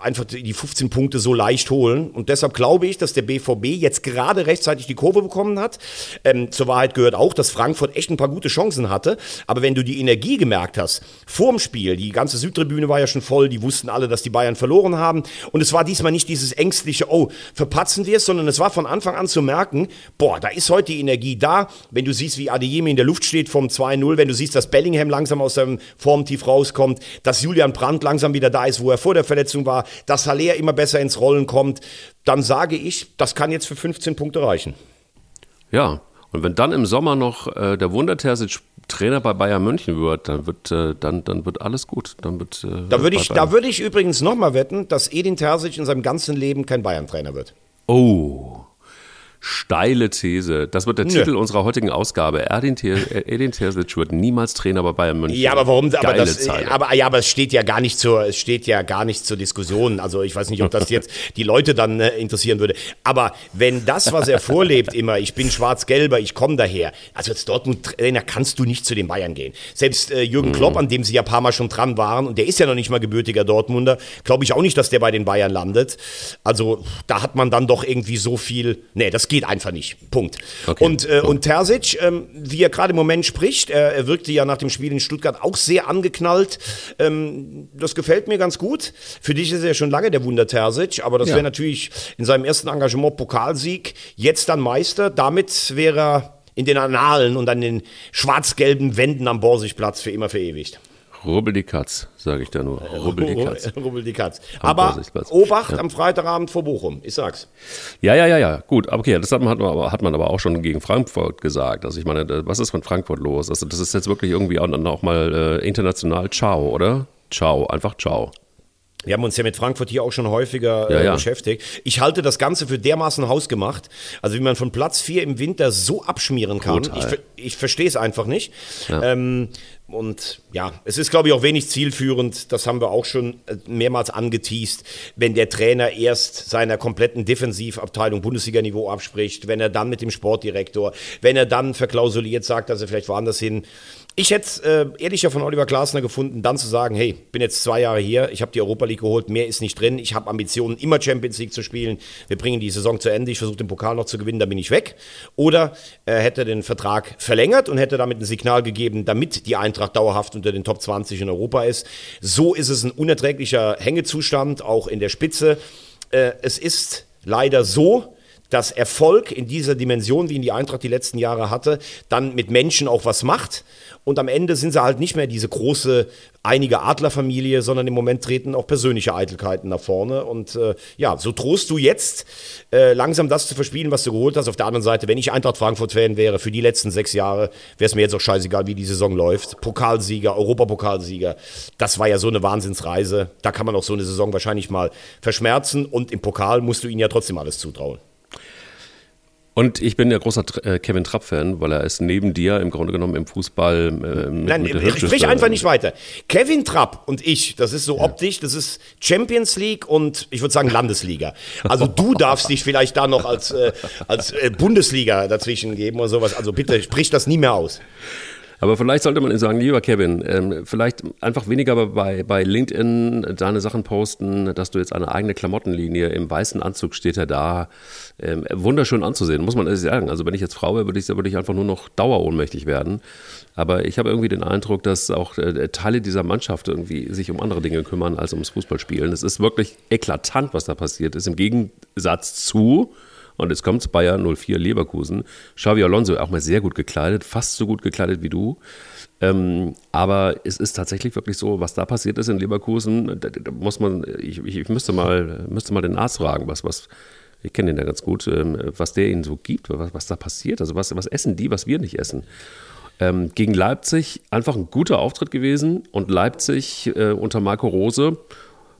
einfach die 15 Punkte so leicht holen. Und deshalb glaube ich, dass der BVB jetzt gerade rechtzeitig die Kurve bekommen hat. Ähm, zur Wahrheit gehört auch, dass Frankfurt echt ein paar gute Chancen hatte. Aber wenn du die Energie gemerkt hast, vorm Spiel, die ganze Südtribüne war ja schon voll, die wussten alle, dass die Bayern verloren haben. Und es war diesmal nicht dieses ängstliche, oh, verpatzen wir es, sondern es war von Anfang an zu merken, boah, da ist heute die Energie da. Wenn du siehst, wie Adeyemi in der Luft steht vom 2-0, wenn du siehst, dass Bellingham langsam aus seinem Formtief rauskommt, dass Julian Brandt langsam wieder da ist, wo er vor der Verletzung Verletzung war, dass Haller immer besser ins Rollen kommt, dann sage ich, das kann jetzt für 15 Punkte reichen. Ja, und wenn dann im Sommer noch äh, der Wundertersic Trainer bei Bayern München wird, dann wird, äh, dann, dann wird alles gut. Dann wird, äh, da würde ich, da würd ich übrigens nochmal wetten, dass Edin Terzic in seinem ganzen Leben kein Bayern-Trainer wird. Oh. Steile These. Das wird der Nö. Titel unserer heutigen Ausgabe. Erdin, Edin Terzic wird niemals Trainer bei Bayern München. Ja, aber warum? Aber, das, aber, ja, aber es steht ja gar nicht zur, es steht ja gar nicht zur Diskussion. Also ich weiß nicht, ob das jetzt die Leute dann äh, interessieren würde. Aber wenn das, was er vorlebt, immer, ich bin schwarz-gelber, ich komme daher. Also als Dortmund-Trainer kannst du nicht zu den Bayern gehen. Selbst äh, Jürgen mhm. Klopp, an dem sie ja ein paar Mal schon dran waren, und der ist ja noch nicht mal gebürtiger Dortmunder, glaube ich auch nicht, dass der bei den Bayern landet. Also da hat man dann doch irgendwie so viel. Nee, das geht einfach nicht. Punkt. Okay. Und, äh, und Terzic, ähm, wie er gerade im Moment spricht, er, er, wirkte ja nach dem Spiel in Stuttgart auch sehr angeknallt. Ähm, das gefällt mir ganz gut. Für dich ist er ja schon lange der Wunder Terzic, aber das ja. wäre natürlich in seinem ersten Engagement Pokalsieg, jetzt dann Meister. Damit wäre er in den Annalen und an den schwarz-gelben Wänden am Borsigplatz für immer verewigt. Rubbel die Katz, sage ich da nur. Rubbel die Katz. Rubbel die Katz. Aber Obacht ja. am Freitagabend vor Bochum, ich sag's. Ja, ja, ja, ja, gut. Okay, das hat man, aber, hat man aber auch schon gegen Frankfurt gesagt. Also ich meine, was ist von Frankfurt los? Also das ist jetzt wirklich irgendwie auch, auch mal äh, international Ciao, oder? Ciao, einfach Ciao. Wir haben uns ja mit Frankfurt hier auch schon häufiger ja, äh, ja. beschäftigt. Ich halte das Ganze für dermaßen hausgemacht. Also wie man von Platz 4 im Winter so abschmieren kann. Total. Ich, ich verstehe es einfach nicht. Ja. Ähm, und ja, es ist, glaube ich, auch wenig zielführend. Das haben wir auch schon äh, mehrmals angeteased. Wenn der Trainer erst seiner kompletten Defensivabteilung Bundesliga-Niveau abspricht, wenn er dann mit dem Sportdirektor, wenn er dann verklausuliert sagt, dass er vielleicht woanders hin ich hätte äh, ehrlicher von Oliver Glasner gefunden, dann zu sagen, hey, bin jetzt zwei Jahre hier, ich habe die Europa League geholt, mehr ist nicht drin, ich habe Ambitionen, immer Champions League zu spielen, wir bringen die Saison zu Ende, ich versuche den Pokal noch zu gewinnen, dann bin ich weg. Oder er hätte den Vertrag verlängert und hätte damit ein Signal gegeben, damit die Eintracht dauerhaft unter den Top 20 in Europa ist. So ist es ein unerträglicher Hängezustand, auch in der Spitze. Äh, es ist leider so, dass Erfolg in dieser Dimension, wie ihn die Eintracht die letzten Jahre hatte, dann mit Menschen auch was macht. Und am Ende sind sie halt nicht mehr diese große, einige Adlerfamilie, sondern im Moment treten auch persönliche Eitelkeiten nach vorne. Und äh, ja, so trost du jetzt, äh, langsam das zu verspielen, was du geholt hast. Auf der anderen Seite, wenn ich Eintracht Frankfurt-Fan wäre, für die letzten sechs Jahre, wäre es mir jetzt auch scheißegal, wie die Saison läuft. Pokalsieger, Europapokalsieger, das war ja so eine Wahnsinnsreise. Da kann man auch so eine Saison wahrscheinlich mal verschmerzen. Und im Pokal musst du ihnen ja trotzdem alles zutrauen. Und ich bin ja großer äh, Kevin Trapp-Fan, weil er ist neben dir im Grunde genommen im Fußball. Äh, mit, Nein, mit sprich einfach nicht weiter. Kevin Trapp und ich, das ist so ja. optisch, das ist Champions League und ich würde sagen Landesliga. Also du darfst dich vielleicht da noch als, äh, als äh, Bundesliga dazwischen geben oder sowas. Also bitte sprich das nie mehr aus. Aber vielleicht sollte man ihm sagen, lieber Kevin, ähm, vielleicht einfach weniger bei, bei LinkedIn deine Sachen posten, dass du jetzt eine eigene Klamottenlinie im weißen Anzug steht er da. Ähm, wunderschön anzusehen, muss man ehrlich sagen. Also wenn ich jetzt Frau wäre, würde ich, würde ich einfach nur noch dauerohnmächtig werden. Aber ich habe irgendwie den Eindruck, dass auch äh, Teile dieser Mannschaft irgendwie sich um andere Dinge kümmern als ums Fußballspielen. Es ist wirklich eklatant, was da passiert ist. Im Gegensatz zu und jetzt kommt Bayer 04 Leverkusen. Xavi Alonso auch mal sehr gut gekleidet, fast so gut gekleidet wie du. Ähm, aber es ist tatsächlich wirklich so, was da passiert ist in Leverkusen, da, da muss man, ich, ich, müsste mal, müsste mal den Arzt fragen, was, was, ich kenne den ja ganz gut, ähm, was der ihnen so gibt, was, was da passiert. Also was, was essen die, was wir nicht essen. Ähm, gegen Leipzig einfach ein guter Auftritt gewesen und Leipzig äh, unter Marco Rose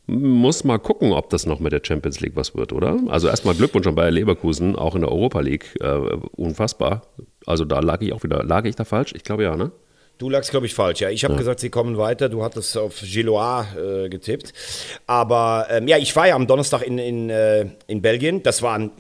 muss mal gucken, ob das noch mit der Champions League was wird, oder? Also erstmal Glückwunsch an Bayer Leverkusen, auch in der Europa League. Äh, unfassbar. Also da lag ich auch wieder. Lag ich da falsch? Ich glaube ja, ne? Du lagst, glaube ich, falsch. Ja, ich habe ja. gesagt, sie kommen weiter. Du hattest auf Gilois äh, getippt. Aber ähm, ja, ich war ja am Donnerstag in, in, äh, in Belgien. Das war ein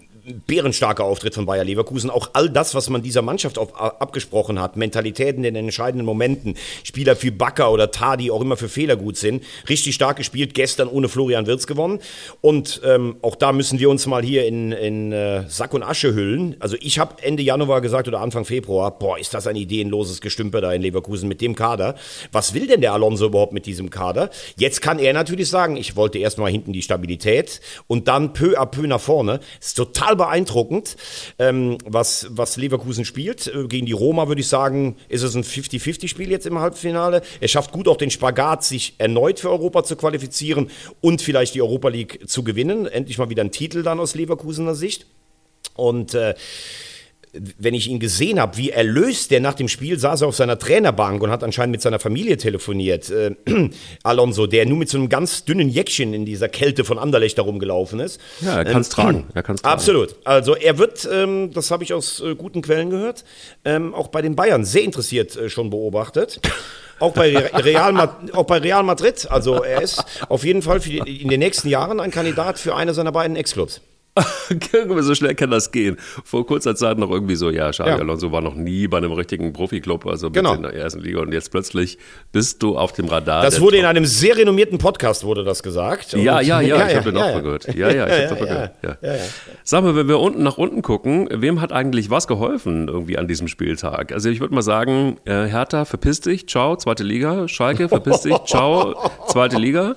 bärenstarker Auftritt von Bayer Leverkusen. Auch all das, was man dieser Mannschaft auf, abgesprochen hat, Mentalitäten in den entscheidenden Momenten, Spieler wie Bakker oder Tadi auch immer für Fehler gut sind, richtig stark gespielt, gestern ohne Florian Wirz gewonnen. Und ähm, auch da müssen wir uns mal hier in, in äh, Sack und Asche hüllen. Also ich habe Ende Januar gesagt oder Anfang Februar, boah, ist das ein ideenloses Gestümper da in Leverkusen mit dem Kader. Was will denn der Alonso überhaupt mit diesem Kader? Jetzt kann er natürlich sagen, ich wollte erstmal hinten die Stabilität und dann peu à peu nach vorne. ist total beeindruckend, ähm, was, was Leverkusen spielt. Äh, gegen die Roma würde ich sagen, ist es ein 50-50-Spiel jetzt im Halbfinale. Er schafft gut auch den Spagat, sich erneut für Europa zu qualifizieren und vielleicht die Europa League zu gewinnen. Endlich mal wieder ein Titel dann aus Leverkusener Sicht. Und äh, wenn ich ihn gesehen habe, wie erlöst der nach dem Spiel saß er auf seiner Trainerbank und hat anscheinend mit seiner Familie telefoniert. Äh, Alonso, der nur mit so einem ganz dünnen Jäckchen in dieser Kälte von Anderlecht herumgelaufen ist. Ja, er kann es ähm, tragen. Er kann's tragen. Absolut. Also er wird, ähm, das habe ich aus äh, guten Quellen gehört, ähm, auch bei den Bayern sehr interessiert äh, schon beobachtet. Auch bei, Real, auch bei Real Madrid. Also er ist auf jeden Fall die, in den nächsten Jahren ein Kandidat für einer seiner beiden Ex-Clubs. so schnell kann das gehen. Vor kurzer Zeit noch irgendwie so, ja, Xabi ja. Alonso war noch nie bei einem richtigen Profiklub, also genau. in der ersten Liga und jetzt plötzlich bist du auf dem Radar. Das wurde in einem sehr renommierten Podcast wurde das gesagt. Ja, ja, ja, ja, ich habe den auch mal gehört. Ja, ja, ich habe ja, gehört. Ja. Sag mal, wenn wir unten nach unten gucken, wem hat eigentlich was geholfen irgendwie an diesem Spieltag? Also ich würde mal sagen, äh, Hertha, verpiss dich, ciao, zweite Liga, Schalke, verpiss dich, ciao, zweite Liga.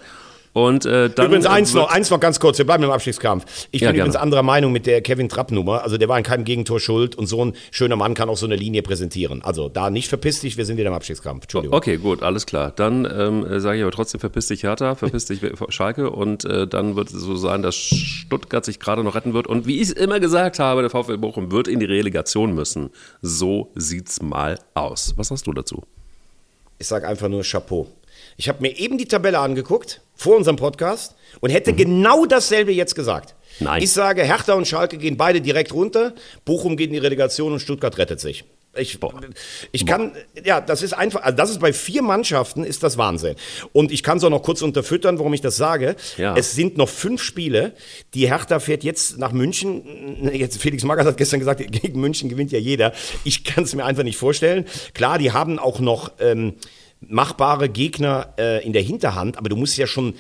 Und, äh, dann, übrigens eins noch, eins noch ganz kurz, wir bleiben im Abstiegskampf. Ich ja, bin übrigens anderer Meinung mit der Kevin Trapp-Nummer. Also der war in keinem Gegentor schuld und so ein schöner Mann kann auch so eine Linie präsentieren. Also da nicht verpiss dich, wir sind wieder im Abstiegskampf. Entschuldigung. Okay, gut, alles klar. Dann ähm, sage ich aber trotzdem, verpiss dich Hertha, verpiss dich Schalke und äh, dann wird es so sein, dass Stuttgart sich gerade noch retten wird. Und wie ich es immer gesagt habe, der VfL Bochum wird in die Relegation müssen. So sieht's mal aus. Was hast du dazu? Ich sage einfach nur Chapeau. Ich habe mir eben die Tabelle angeguckt vor unserem Podcast und hätte mhm. genau dasselbe jetzt gesagt. Nein. Ich sage, Hertha und Schalke gehen beide direkt runter, Bochum geht in die Relegation und Stuttgart rettet sich. Ich, ich kann, ja, das ist einfach, also das ist bei vier Mannschaften ist das Wahnsinn. Und ich kann es auch noch kurz unterfüttern, warum ich das sage. Ja. Es sind noch fünf Spiele. Die Hertha fährt jetzt nach München. Jetzt Felix Magath hat gestern gesagt, gegen München gewinnt ja jeder. Ich kann es mir einfach nicht vorstellen. Klar, die haben auch noch ähm, machbare Gegner äh, in der Hinterhand, aber du musst ja schon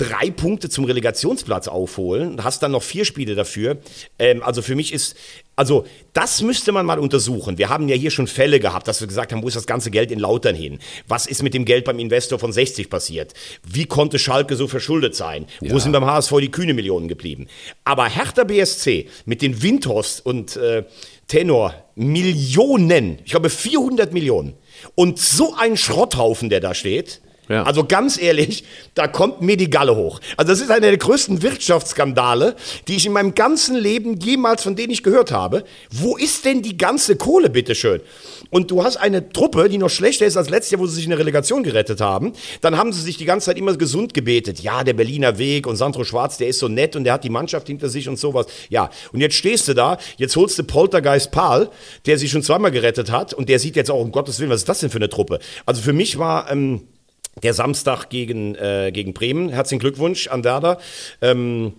drei Punkte zum Relegationsplatz aufholen und hast dann noch vier Spiele dafür. Ähm, also für mich ist, also das müsste man mal untersuchen. Wir haben ja hier schon Fälle gehabt, dass wir gesagt haben, wo ist das ganze Geld in Lautern hin? Was ist mit dem Geld beim Investor von 60 passiert? Wie konnte Schalke so verschuldet sein? Ja. Wo sind beim HSV die kühne Millionen geblieben? Aber Hertha BSC mit den Windhorst und äh, Tenor Millionen, ich glaube 400 Millionen und so ein Schrotthaufen, der da steht, ja. Also ganz ehrlich, da kommt mir die Galle hoch. Also das ist einer der größten Wirtschaftsskandale, die ich in meinem ganzen Leben jemals von denen ich gehört habe. Wo ist denn die ganze Kohle, bitteschön? Und du hast eine Truppe, die noch schlechter ist als letztes Jahr, wo sie sich in der Relegation gerettet haben. Dann haben sie sich die ganze Zeit immer gesund gebetet. Ja, der Berliner Weg und Sandro Schwarz, der ist so nett und der hat die Mannschaft hinter sich und sowas. Ja, und jetzt stehst du da, jetzt holst du Poltergeist Paul, der sich schon zweimal gerettet hat und der sieht jetzt auch, um Gottes Willen, was ist das denn für eine Truppe? Also für mich war... Ähm, der Samstag gegen, äh, gegen Bremen. Herzlichen Glückwunsch an Werder. Ähm,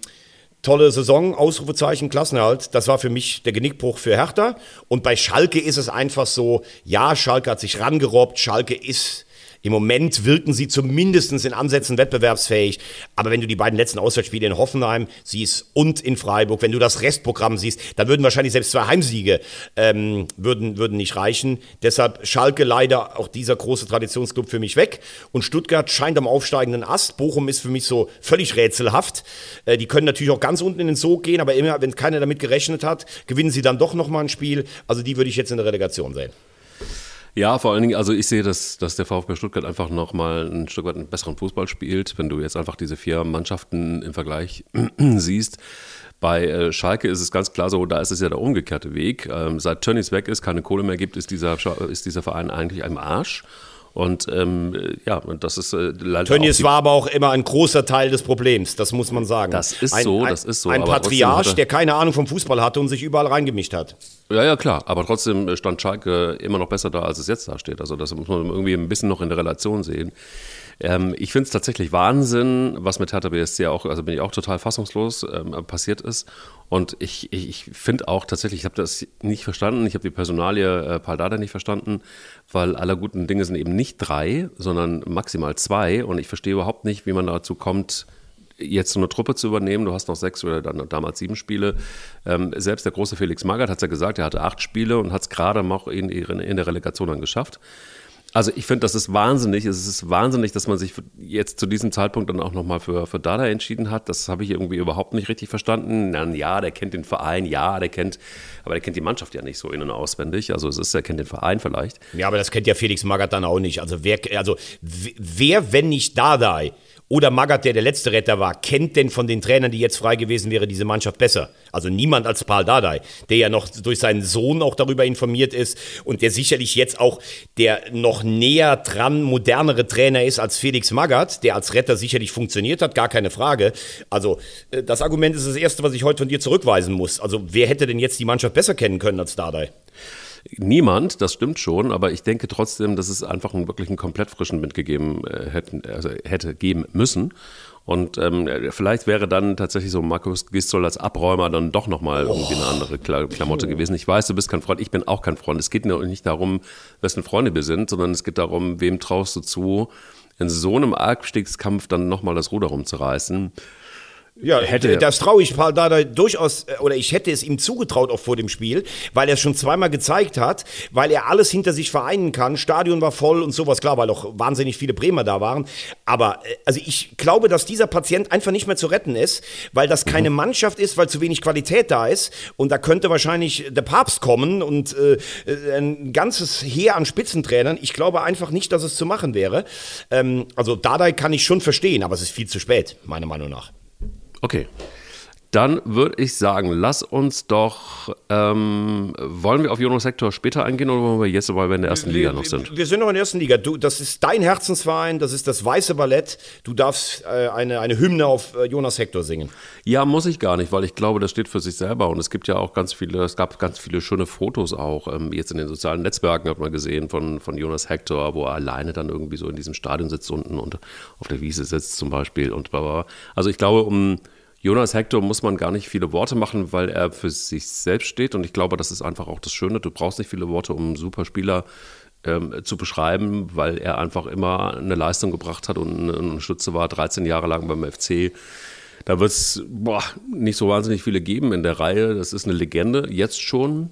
tolle Saison, Ausrufezeichen, Klassenerhalt. Das war für mich der Genickbruch für Hertha. Und bei Schalke ist es einfach so, ja, Schalke hat sich rangerobbt, Schalke ist im Moment wirken sie zumindest in Ansätzen wettbewerbsfähig. Aber wenn du die beiden letzten Auswärtsspiele in Hoffenheim siehst und in Freiburg, wenn du das Restprogramm siehst, dann würden wahrscheinlich selbst zwei Heimsiege ähm, würden, würden nicht reichen. Deshalb Schalke leider auch dieser große Traditionsclub für mich weg. Und Stuttgart scheint am aufsteigenden Ast. Bochum ist für mich so völlig rätselhaft. Äh, die können natürlich auch ganz unten in den Sog gehen, aber immer, wenn keiner damit gerechnet hat, gewinnen sie dann doch nochmal ein Spiel. Also die würde ich jetzt in der Relegation sehen. Ja, vor allen Dingen, also ich sehe, dass, dass der VfB Stuttgart einfach nochmal ein Stück weit einen besseren Fußball spielt, wenn du jetzt einfach diese vier Mannschaften im Vergleich siehst. Bei äh, Schalke ist es ganz klar so, da ist es ja der umgekehrte Weg. Ähm, seit Tönnies weg ist, keine Kohle mehr gibt, ist dieser, ist dieser Verein eigentlich im Arsch. Und ähm, ja, das ist äh, leider. Tönnies war aber auch immer ein großer Teil des Problems, das muss man sagen. Das ist ein, so, das ist so. Ein Patriarch, der keine Ahnung vom Fußball hatte und sich überall reingemischt hat. Ja, ja, klar. Aber trotzdem stand Schalke immer noch besser da, als es jetzt da steht. Also das muss man irgendwie ein bisschen noch in der Relation sehen. Ähm, ich finde es tatsächlich Wahnsinn, was mit Hertha BSC auch, also bin ich auch total fassungslos, ähm, passiert ist. Und ich, ich, ich finde auch tatsächlich, ich habe das nicht verstanden, ich habe die Personalie äh, Paldada nicht verstanden, weil aller guten Dinge sind eben nicht drei, sondern maximal zwei. Und ich verstehe überhaupt nicht, wie man dazu kommt, jetzt so eine Truppe zu übernehmen. Du hast noch sechs oder dann damals sieben Spiele. Ähm, selbst der große Felix Magath hat es ja gesagt, er hatte acht Spiele und hat es gerade noch in, in der Relegation dann geschafft. Also ich finde, das ist wahnsinnig. Es ist wahnsinnig, dass man sich jetzt zu diesem Zeitpunkt dann auch nochmal für, für Dada entschieden hat. Das habe ich irgendwie überhaupt nicht richtig verstanden. Dann, ja, der kennt den Verein, ja, der kennt, aber der kennt die Mannschaft ja nicht so innen auswendig. Also es ist, er kennt den Verein vielleicht. Ja, aber das kennt ja Felix Magath dann auch nicht. Also wer, also wer, wenn nicht Dada oder Magath, der der letzte Retter war, kennt denn von den Trainern, die jetzt frei gewesen wäre, diese Mannschaft besser? Also niemand als Paul Dardai, der ja noch durch seinen Sohn auch darüber informiert ist und der sicherlich jetzt auch der noch näher dran modernere Trainer ist als Felix Magath, der als Retter sicherlich funktioniert hat, gar keine Frage. Also äh, das Argument ist das erste, was ich heute von dir zurückweisen muss. Also wer hätte denn jetzt die Mannschaft besser kennen können als Dardai? Niemand, das stimmt schon, aber ich denke trotzdem, dass es einfach einen wirklich einen komplett frischen mitgegeben äh, hätten, also hätte geben müssen. Und ähm, vielleicht wäre dann tatsächlich so Markus Gistol als Abräumer dann doch nochmal oh. irgendwie eine andere Klamotte gewesen. Ich weiß, du bist kein Freund, ich bin auch kein Freund. Es geht nicht darum, wessen Freunde wir sind, sondern es geht darum, wem traust du zu, in so einem Abstiegskampf dann nochmal das Ruder rumzureißen. Ja, hätte. Das traue ich Paul Dada durchaus, äh, oder ich hätte es ihm zugetraut auch vor dem Spiel, weil er es schon zweimal gezeigt hat, weil er alles hinter sich vereinen kann. Stadion war voll und sowas, klar, weil auch wahnsinnig viele Bremer da waren. Aber äh, also ich glaube, dass dieser Patient einfach nicht mehr zu retten ist, weil das keine mhm. Mannschaft ist, weil zu wenig Qualität da ist. Und da könnte wahrscheinlich der Papst kommen und äh, äh ein ganzes Heer an Spitzentrainern. Ich glaube einfach nicht, dass es zu machen wäre. Ähm, also Dada kann ich schon verstehen, aber es ist viel zu spät, meiner Meinung nach. Okay. Dann würde ich sagen, lass uns doch, ähm, wollen wir auf Jonas Sektor später eingehen oder wollen wir jetzt, weil wir in der ersten Liga noch sind? Wir sind noch in der ersten Liga. Du, das ist dein Herzensverein, das ist das Weiße Ballett. Du darfst äh, eine, eine Hymne auf äh, Jonas Hector singen. Ja, muss ich gar nicht, weil ich glaube, das steht für sich selber und es gibt ja auch ganz viele, es gab ganz viele schöne Fotos auch, ähm, jetzt in den sozialen Netzwerken hat man gesehen von, von Jonas Hector, wo er alleine dann irgendwie so in diesem Stadion sitzt unten und auf der Wiese sitzt zum Beispiel und also ich glaube, um Jonas Hector muss man gar nicht viele Worte machen, weil er für sich selbst steht. Und ich glaube, das ist einfach auch das Schöne. Du brauchst nicht viele Worte, um einen Superspieler ähm, zu beschreiben, weil er einfach immer eine Leistung gebracht hat und ein Schütze war, 13 Jahre lang beim FC. Da wird es nicht so wahnsinnig viele geben in der Reihe. Das ist eine Legende, jetzt schon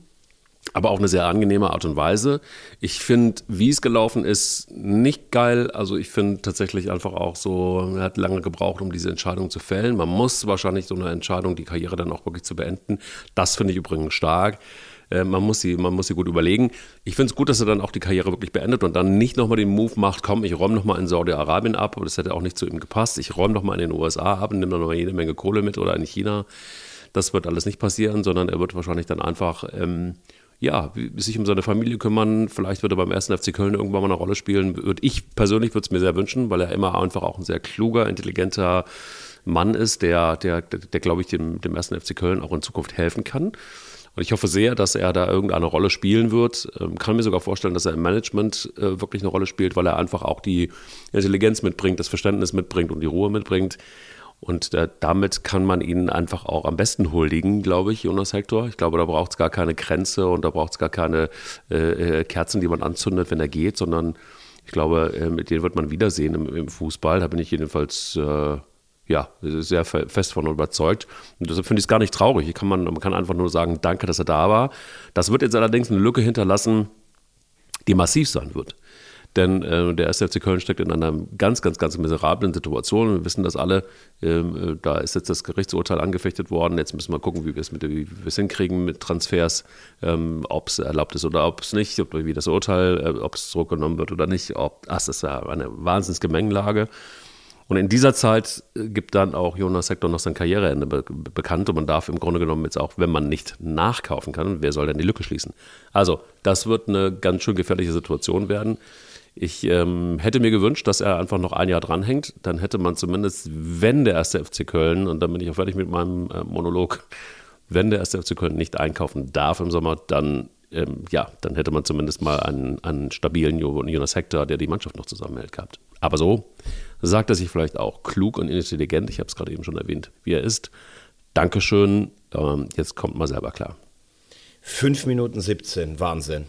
aber auch eine sehr angenehme Art und Weise. Ich finde, wie es gelaufen ist, nicht geil. Also ich finde tatsächlich einfach auch so, er hat lange gebraucht, um diese Entscheidung zu fällen. Man muss wahrscheinlich so eine Entscheidung, die Karriere dann auch wirklich zu beenden. Das finde ich übrigens stark. Äh, man muss, sie, man muss sie gut überlegen. Ich finde es gut, dass er dann auch die Karriere wirklich beendet und dann nicht nochmal den Move macht, komm, ich räume nochmal in Saudi-Arabien ab, aber das hätte auch nicht zu ihm gepasst. Ich räume nochmal in den USA ab und nehme dann nochmal jede Menge Kohle mit oder in China. Das wird alles nicht passieren, sondern er wird wahrscheinlich dann einfach ähm, ja, sich um seine Familie kümmern. Vielleicht wird er beim ersten FC Köln irgendwann mal eine Rolle spielen. Würde ich persönlich würde es mir sehr wünschen, weil er immer einfach auch ein sehr kluger, intelligenter Mann ist, der, der, der, der glaube ich, dem, dem ersten FC Köln auch in Zukunft helfen kann. Und ich hoffe sehr, dass er da irgendeine Rolle spielen wird. Ähm, kann mir sogar vorstellen, dass er im Management äh, wirklich eine Rolle spielt, weil er einfach auch die Intelligenz mitbringt, das Verständnis mitbringt und die Ruhe mitbringt. Und äh, damit kann man ihnen einfach auch am besten huldigen, glaube ich, Jonas Hector. Ich glaube, da braucht es gar keine Grenze und da braucht es gar keine äh, äh, Kerzen, die man anzündet, wenn er geht, sondern ich glaube, äh, mit denen wird man wiedersehen im, im Fußball. Da bin ich jedenfalls äh, ja, sehr fest von überzeugt. Und deshalb finde ich es gar nicht traurig. Kann man, man kann einfach nur sagen, danke, dass er da war. Das wird jetzt allerdings eine Lücke hinterlassen, die massiv sein wird. Denn äh, der 1. FC Köln steckt in einer ganz, ganz, ganz miserablen Situation. Wir wissen das alle. Ähm, äh, da ist jetzt das Gerichtsurteil angefechtet worden. Jetzt müssen wir gucken, wie wir es mit, wie hinkriegen mit Transfers, ähm, ob es erlaubt ist oder ob es nicht, ob, wie das Urteil, äh, ob es zurückgenommen wird oder nicht. Ob, das ist ja eine Wahnsinnsgemengelage. Und in dieser Zeit äh, gibt dann auch Jonas Hector noch sein Karriereende be bekannt und man darf im Grunde genommen jetzt auch, wenn man nicht nachkaufen kann, wer soll denn die Lücke schließen? Also, das wird eine ganz schön gefährliche Situation werden. Ich ähm, hätte mir gewünscht, dass er einfach noch ein Jahr dranhängt. Dann hätte man zumindest, wenn der erste FC Köln, und dann bin ich auch fertig mit meinem äh, Monolog, wenn der erste FC Köln nicht einkaufen darf im Sommer, dann, ähm, ja, dann hätte man zumindest mal einen, einen stabilen Jonas Hector, der die Mannschaft noch zusammenhält, gehabt. Aber so sagt er sich vielleicht auch klug und intelligent. Ich habe es gerade eben schon erwähnt, wie er ist. Dankeschön. Ähm, jetzt kommt mal selber klar. 5 Minuten 17, Wahnsinn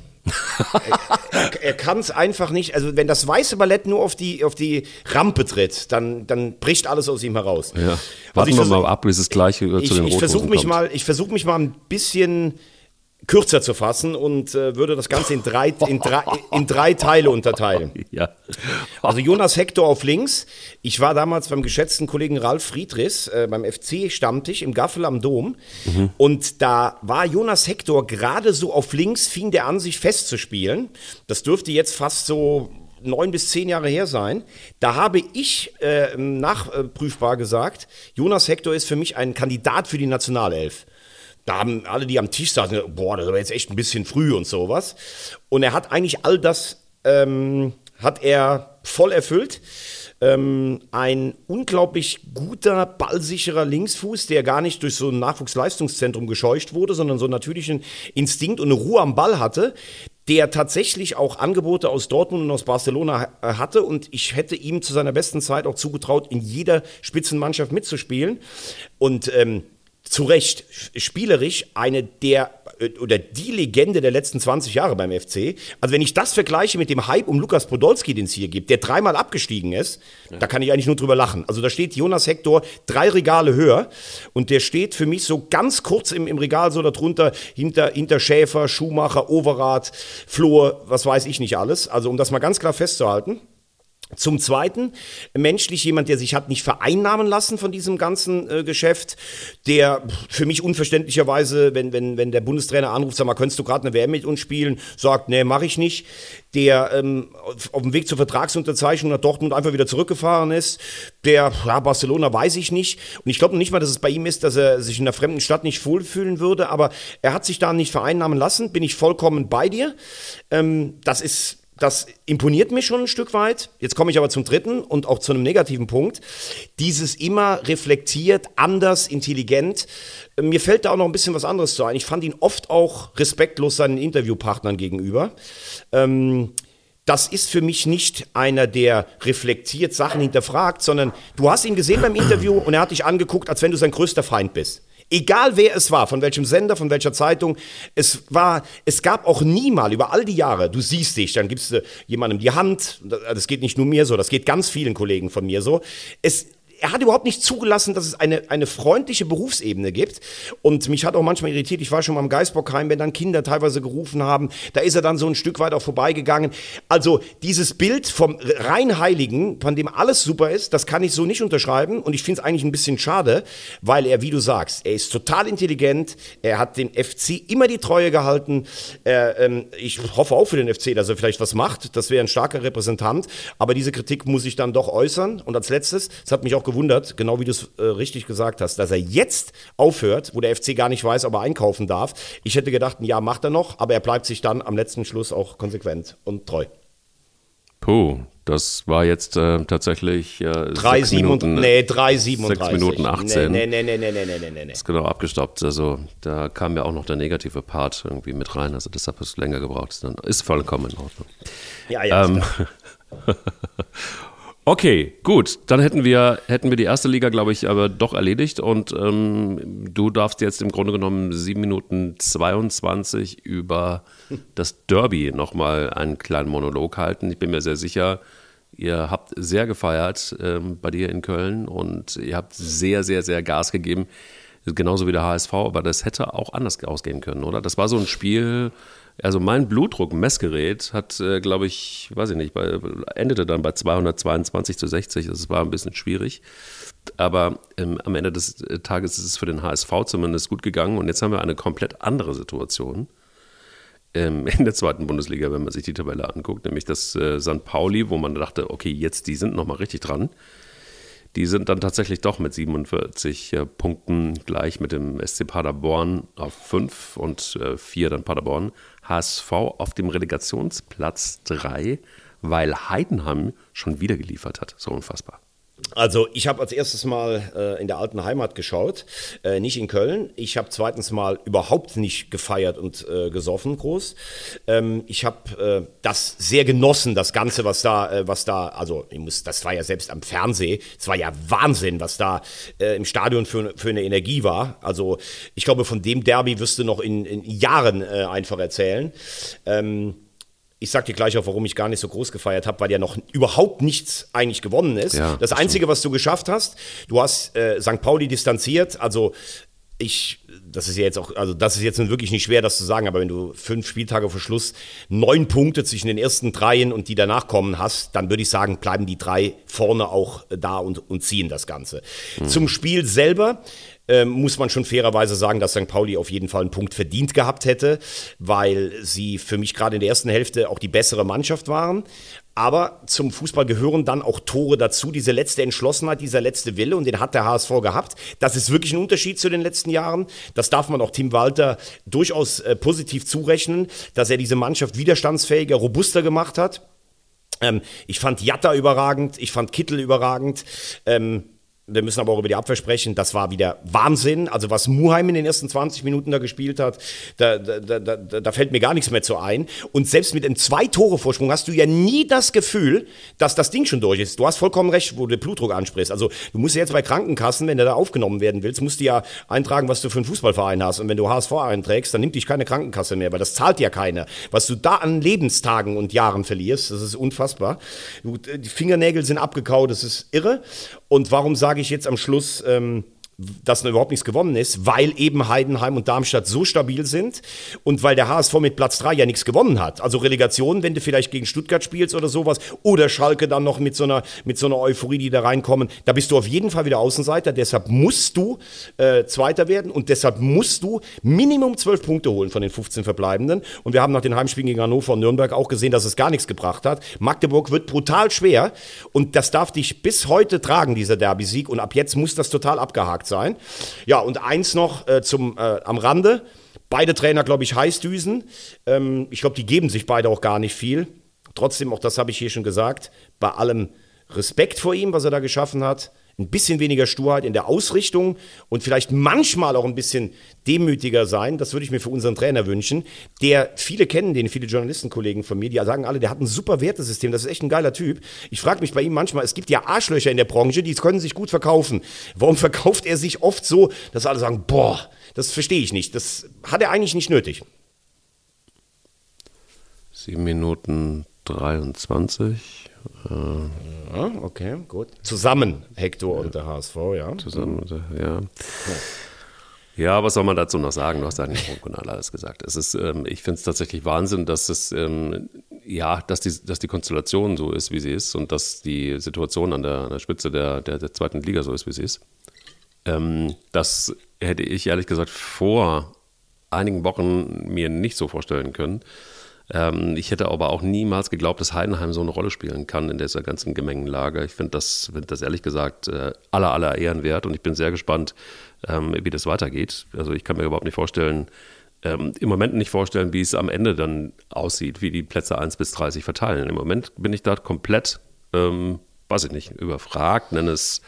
er, er kann es einfach nicht. Also, wenn das weiße Ballett nur auf die, auf die Rampe tritt, dann, dann bricht alles aus ihm heraus. Ja. Warten also wir mal ab, bis es gleich ich, zu den Ich versuche mich, mal, versuch mich mal ein bisschen kürzer zu fassen und äh, würde das Ganze in drei, in, drei, in drei Teile unterteilen. Ja. Also Jonas Hector auf links. Ich war damals beim geschätzten Kollegen Ralf Friedrichs äh, beim FC-Stammtisch im Gaffel am Dom. Mhm. Und da war Jonas Hector gerade so auf links, fing der an, sich festzuspielen. Das dürfte jetzt fast so neun bis zehn Jahre her sein. Da habe ich äh, nachprüfbar gesagt, Jonas Hector ist für mich ein Kandidat für die Nationalelf. Da haben alle, die am Tisch saßen, boah, das aber jetzt echt ein bisschen früh und sowas. Und er hat eigentlich all das, ähm, hat er voll erfüllt. Ähm, ein unglaublich guter, ballsicherer Linksfuß, der gar nicht durch so ein Nachwuchsleistungszentrum gescheucht wurde, sondern so einen natürlichen Instinkt und eine Ruhe am Ball hatte, der tatsächlich auch Angebote aus Dortmund und aus Barcelona äh, hatte und ich hätte ihm zu seiner besten Zeit auch zugetraut, in jeder Spitzenmannschaft mitzuspielen. Und ähm, zu Recht spielerisch eine der äh, oder die Legende der letzten 20 Jahre beim FC. Also wenn ich das vergleiche mit dem Hype um Lukas Podolski, den es hier gibt, der dreimal abgestiegen ist, ja. da kann ich eigentlich nur drüber lachen. Also da steht Jonas Hector drei Regale höher und der steht für mich so ganz kurz im, im Regal so darunter hinter, hinter Schäfer, Schumacher, Overath, Flohr, was weiß ich nicht alles. Also um das mal ganz klar festzuhalten. Zum Zweiten, menschlich jemand, der sich hat nicht vereinnahmen lassen von diesem ganzen äh, Geschäft, der für mich unverständlicherweise, wenn, wenn, wenn der Bundestrainer anruft, sag mal, könntest du gerade eine WM mit uns spielen, sagt, nee, mache ich nicht, der ähm, auf dem Weg zur Vertragsunterzeichnung nach Dortmund einfach wieder zurückgefahren ist, der, ja, Barcelona weiß ich nicht. Und ich glaube nicht mal, dass es bei ihm ist, dass er sich in einer fremden Stadt nicht wohlfühlen würde, aber er hat sich da nicht vereinnahmen lassen, bin ich vollkommen bei dir. Ähm, das ist das imponiert mir schon ein Stück weit. Jetzt komme ich aber zum dritten und auch zu einem negativen Punkt. Dieses immer reflektiert, anders, intelligent. Mir fällt da auch noch ein bisschen was anderes zu ein. Ich fand ihn oft auch respektlos seinen Interviewpartnern gegenüber. Ähm, das ist für mich nicht einer, der reflektiert Sachen hinterfragt, sondern du hast ihn gesehen beim Interview und er hat dich angeguckt, als wenn du sein größter Feind bist. Egal wer es war, von welchem Sender, von welcher Zeitung, es war, es gab auch nie mal über all die Jahre, du siehst dich, dann gibst du jemandem die Hand, das geht nicht nur mir so, das geht ganz vielen Kollegen von mir so. Es, er hat überhaupt nicht zugelassen, dass es eine, eine freundliche Berufsebene gibt. Und mich hat auch manchmal irritiert, ich war schon mal im Geisbockheim, wenn dann Kinder teilweise gerufen haben, da ist er dann so ein Stück weit auch vorbeigegangen. Also dieses Bild vom Reinheiligen, von dem alles super ist, das kann ich so nicht unterschreiben. Und ich finde es eigentlich ein bisschen schade, weil er, wie du sagst, er ist total intelligent, er hat dem FC immer die Treue gehalten. Er, ähm, ich hoffe auch für den FC, dass er vielleicht was macht. Das wäre ein starker Repräsentant. Aber diese Kritik muss ich dann doch äußern. Und als letztes, es hat mich auch gewundert, genau wie du es äh, richtig gesagt hast, dass er jetzt aufhört, wo der FC gar nicht weiß, ob er einkaufen darf. Ich hätte gedacht, ein Jahr macht er noch, aber er bleibt sich dann am letzten Schluss auch konsequent und treu. Puh, das war jetzt äh, tatsächlich äh, 3, 7 Minuten, nee, 3, 37. 6 Minuten 18. Nee, nee, nee, nee, nee, nee, nee, nee. Ist genau abgestoppt. Also da kam ja auch noch der negative Part irgendwie mit rein. Also deshalb hat es länger gebraucht. Ist vollkommen in Ordnung. Ja, ja. Ähm, Okay, gut. Dann hätten wir, hätten wir die erste Liga, glaube ich, aber doch erledigt. Und ähm, du darfst jetzt im Grunde genommen 7 Minuten 22 über das Derby nochmal einen kleinen Monolog halten. Ich bin mir sehr sicher, ihr habt sehr gefeiert ähm, bei dir in Köln und ihr habt sehr, sehr, sehr Gas gegeben. Genauso wie der HSV, aber das hätte auch anders ausgehen können, oder? Das war so ein Spiel, also mein Blutdruck-Messgerät hat, äh, glaube ich, weiß ich nicht, bei, endete dann bei 222 zu 60. Das war ein bisschen schwierig. Aber ähm, am Ende des äh, Tages ist es für den HSV zumindest gut gegangen. Und jetzt haben wir eine komplett andere Situation ähm, in der zweiten Bundesliga, wenn man sich die Tabelle anguckt. Nämlich das äh, St. Pauli, wo man dachte, okay, jetzt die sind nochmal richtig dran. Die sind dann tatsächlich doch mit 47 äh, Punkten gleich mit dem SC Paderborn auf 5 und 4 äh, dann Paderborn. HSV auf dem Relegationsplatz 3, weil Heidenheim schon wieder geliefert hat. So unfassbar. Also ich habe als erstes mal äh, in der alten Heimat geschaut, äh, nicht in Köln. Ich habe zweitens mal überhaupt nicht gefeiert und äh, gesoffen groß. Ähm, ich habe äh, das sehr genossen, das Ganze, was da, äh, was da, also ich muss, das war ja selbst am Fernsehen, es war ja Wahnsinn, was da äh, im Stadion für, für eine Energie war. Also ich glaube, von dem Derby wirst du noch in, in Jahren einfach erzählen. Ähm, ich sag dir gleich auch, warum ich gar nicht so groß gefeiert habe, weil ja noch überhaupt nichts eigentlich gewonnen ist. Ja, das, das Einzige, was du geschafft hast, du hast äh, St. Pauli distanziert, also ich, das ist ja jetzt auch, also das ist jetzt wirklich nicht schwer, das zu sagen, aber wenn du fünf Spieltage vor Schluss neun Punkte zwischen den ersten dreien und die danach kommen hast, dann würde ich sagen, bleiben die drei vorne auch da und, und ziehen das Ganze. Mhm. Zum Spiel selber, äh, muss man schon fairerweise sagen, dass St. Pauli auf jeden Fall einen Punkt verdient gehabt hätte, weil sie für mich gerade in der ersten Hälfte auch die bessere Mannschaft waren. Aber zum Fußball gehören dann auch Tore dazu, diese letzte Entschlossenheit, dieser letzte Wille und den hat der HSV gehabt. Das ist wirklich ein Unterschied zu den letzten Jahren. Das darf man auch Tim Walter durchaus äh, positiv zurechnen, dass er diese Mannschaft widerstandsfähiger, robuster gemacht hat. Ähm, ich fand Jatta überragend, ich fand Kittel überragend. Ähm, wir müssen aber auch über die Abwehr sprechen. Das war wieder Wahnsinn. Also was Muheim in den ersten 20 Minuten da gespielt hat, da, da, da, da fällt mir gar nichts mehr zu ein. Und selbst mit einem Zwei-Tore-Vorsprung hast du ja nie das Gefühl, dass das Ding schon durch ist. Du hast vollkommen recht, wo du den Blutdruck ansprichst. Also du musst jetzt bei Krankenkassen, wenn du da aufgenommen werden willst, musst du ja eintragen, was du für einen Fußballverein hast. Und wenn du HSV einträgst, dann nimmt dich keine Krankenkasse mehr, weil das zahlt ja keiner. Was du da an Lebenstagen und Jahren verlierst, das ist unfassbar. Die Fingernägel sind abgekaut, das ist irre. Und warum sage ich jetzt am Schluss, ähm, dass überhaupt nichts gewonnen ist, weil eben Heidenheim und Darmstadt so stabil sind und weil der HSV mit Platz 3 ja nichts gewonnen hat. Also Relegation, wenn du vielleicht gegen Stuttgart spielst oder sowas, oder Schalke dann noch mit so einer, mit so einer Euphorie, die da reinkommen, da bist du auf jeden Fall wieder Außenseiter. Deshalb musst du äh, Zweiter werden und deshalb musst du Minimum 12 Punkte holen von den 15 Verbleibenden. Und wir haben nach den Heimspielen gegen Hannover und Nürnberg auch gesehen, dass es gar nichts gebracht hat. Magdeburg wird brutal schwer und das darf dich bis heute tragen, dieser Derby-Sieg. Und ab jetzt muss das total abgehakt sein. Ja, und eins noch äh, zum, äh, am Rande. Beide Trainer, glaube ich, Heißdüsen. Ähm, ich glaube, die geben sich beide auch gar nicht viel. Trotzdem, auch das habe ich hier schon gesagt, bei allem Respekt vor ihm, was er da geschaffen hat, ein bisschen weniger Sturheit in der Ausrichtung und vielleicht manchmal auch ein bisschen demütiger sein. Das würde ich mir für unseren Trainer wünschen. Der, viele kennen den, viele Journalistenkollegen von mir, die sagen alle, der hat ein super Wertesystem, das ist echt ein geiler Typ. Ich frage mich bei ihm manchmal, es gibt ja Arschlöcher in der Branche, die können sich gut verkaufen. Warum verkauft er sich oft so, dass alle sagen, boah, das verstehe ich nicht. Das hat er eigentlich nicht nötig. Sieben Minuten 23. Ja, okay, gut. Zusammen, Hector ja. und der HSV, ja. Zusammen, ja. ja. Ja, was soll man dazu noch sagen? Du hast eigentlich schon alles gesagt. Es ist, ähm, ich finde es tatsächlich Wahnsinn, dass es, ähm, ja, dass die, dass die Konstellation so ist, wie sie ist und dass die Situation an der, an der Spitze der, der, der, zweiten Liga so ist, wie sie ist. Ähm, das hätte ich ehrlich gesagt vor einigen Wochen mir nicht so vorstellen können. Ähm, ich hätte aber auch niemals geglaubt, dass Heidenheim so eine Rolle spielen kann in dieser ganzen Gemengenlage. Ich finde das, find das ehrlich gesagt äh, aller, aller Ehren wert und ich bin sehr gespannt, ähm, wie das weitergeht. Also ich kann mir überhaupt nicht vorstellen, ähm, im Moment nicht vorstellen, wie es am Ende dann aussieht, wie die Plätze 1 bis 30 verteilen. Im Moment bin ich da komplett, ähm, weiß ich nicht, überfragt, nenne es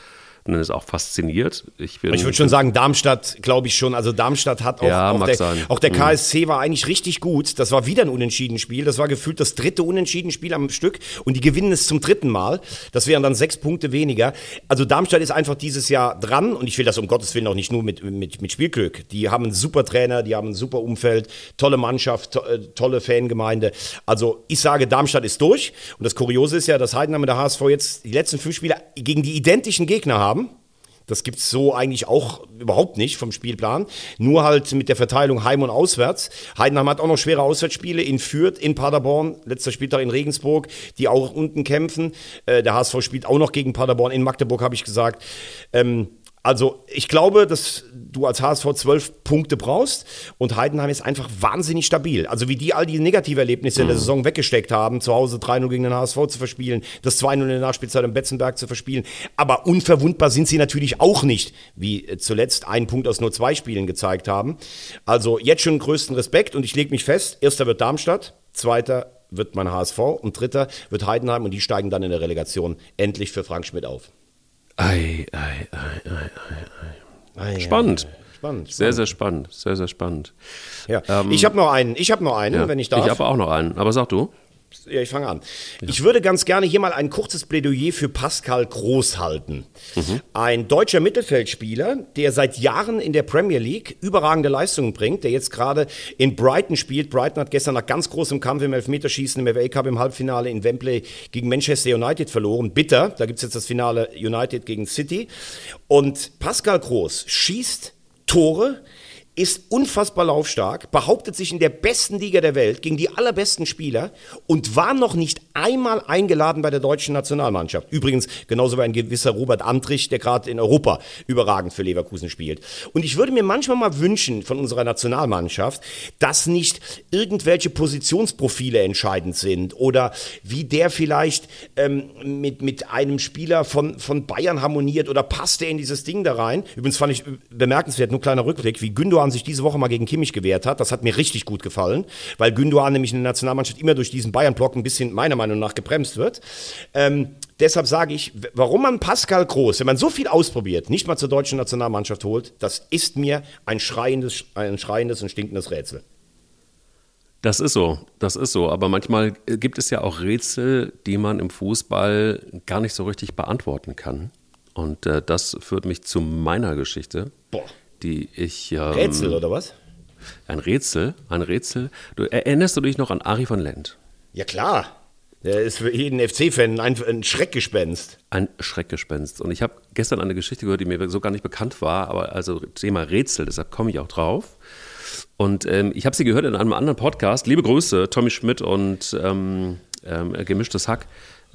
und dann ist auch fasziniert. Ich, bin, ich würde schon sagen, Darmstadt, glaube ich schon. Also Darmstadt hat auch, ja, auch, der, auch der KSC mhm. war eigentlich richtig gut. Das war wieder ein Unentschieden-Spiel. Das war gefühlt das dritte Unentschieden-Spiel am Stück und die gewinnen es zum dritten Mal. Das wären dann sechs Punkte weniger. Also Darmstadt ist einfach dieses Jahr dran und ich will das um Gottes Willen auch nicht nur mit, mit, mit Spielglück. Die haben einen super Trainer, die haben ein super Umfeld, tolle Mannschaft, to, äh, tolle Fangemeinde. Also ich sage, Darmstadt ist durch und das Kuriose ist ja, dass Heidenheim und der HSV jetzt die letzten fünf Spiele gegen die identischen Gegner haben. Das gibt es so eigentlich auch überhaupt nicht vom Spielplan. Nur halt mit der Verteilung Heim und Auswärts. Heidenheim hat auch noch schwere Auswärtsspiele in Fürth, in Paderborn, letzter Spieltag in Regensburg, die auch unten kämpfen. Äh, der HSV spielt auch noch gegen Paderborn. In Magdeburg habe ich gesagt. Ähm, also ich glaube, dass du als HSV zwölf Punkte brauchst und Heidenheim ist einfach wahnsinnig stabil. Also wie die all die Negativerlebnisse mhm. in der mhm. Saison weggesteckt haben, zu Hause 3-0 gegen den HSV zu verspielen, das 2-0 in der Nachspielzeit im Betzenberg zu verspielen. Aber unverwundbar sind sie natürlich auch nicht, wie äh, zuletzt einen Punkt aus nur zwei Spielen gezeigt haben. Also jetzt schon größten Respekt und ich lege mich fest, erster wird Darmstadt, zweiter wird mein HSV und dritter wird Heidenheim und die steigen dann in der Relegation endlich für Frank Schmidt auf. Ei, ei, ei, ei, ei, ei. Spannend. Spannend, Sehr, sehr spannend. Sehr, sehr spannend. Ja. Ähm, ich habe noch einen. Ich habe noch einen, ja, wenn ich darf. Ich habe auch noch einen. Aber sag du. Ja, ich fange an. Ja. Ich würde ganz gerne hier mal ein kurzes Plädoyer für Pascal Groß halten. Mhm. Ein deutscher Mittelfeldspieler, der seit Jahren in der Premier League überragende Leistungen bringt, der jetzt gerade in Brighton spielt. Brighton hat gestern nach ganz großem Kampf im Elfmeterschießen im FA Cup im Halbfinale in Wembley gegen Manchester United verloren. Bitter, da gibt es jetzt das Finale United gegen City. Und Pascal Groß schießt Tore ist unfassbar laufstark, behauptet sich in der besten Liga der Welt gegen die allerbesten Spieler und war noch nicht einmal eingeladen bei der deutschen Nationalmannschaft. Übrigens genauso wie ein gewisser Robert Antrich, der gerade in Europa überragend für Leverkusen spielt. Und ich würde mir manchmal mal wünschen von unserer Nationalmannschaft, dass nicht irgendwelche Positionsprofile entscheidend sind oder wie der vielleicht ähm, mit, mit einem Spieler von, von Bayern harmoniert oder passt der in dieses Ding da rein. Übrigens fand ich bemerkenswert, nur kleiner Rückblick, wie Gündogan sich diese Woche mal gegen Kimmich gewehrt hat. Das hat mir richtig gut gefallen, weil Gündogan nämlich in der Nationalmannschaft immer durch diesen Bayern-Block ein bisschen meiner Meinung nach gebremst wird. Ähm, deshalb sage ich, warum man Pascal Groß, wenn man so viel ausprobiert, nicht mal zur deutschen Nationalmannschaft holt, das ist mir ein schreiendes, ein schreiendes und stinkendes Rätsel. Das ist so, das ist so. Aber manchmal gibt es ja auch Rätsel, die man im Fußball gar nicht so richtig beantworten kann. Und äh, das führt mich zu meiner Geschichte, Boah. Die ich. Ähm, Rätsel oder was? Ein Rätsel, ein Rätsel. Du, erinnerst du dich noch an Ari von Lent? Ja klar. Der ist für jeden FC-Fan ein, ein Schreckgespenst. Ein Schreckgespenst. Und ich habe gestern eine Geschichte gehört, die mir so gar nicht bekannt war, aber also Thema Rätsel, deshalb komme ich auch drauf. Und ähm, ich habe sie gehört in einem anderen Podcast. Liebe Grüße, Tommy Schmidt und ähm, ähm, Gemischtes Hack.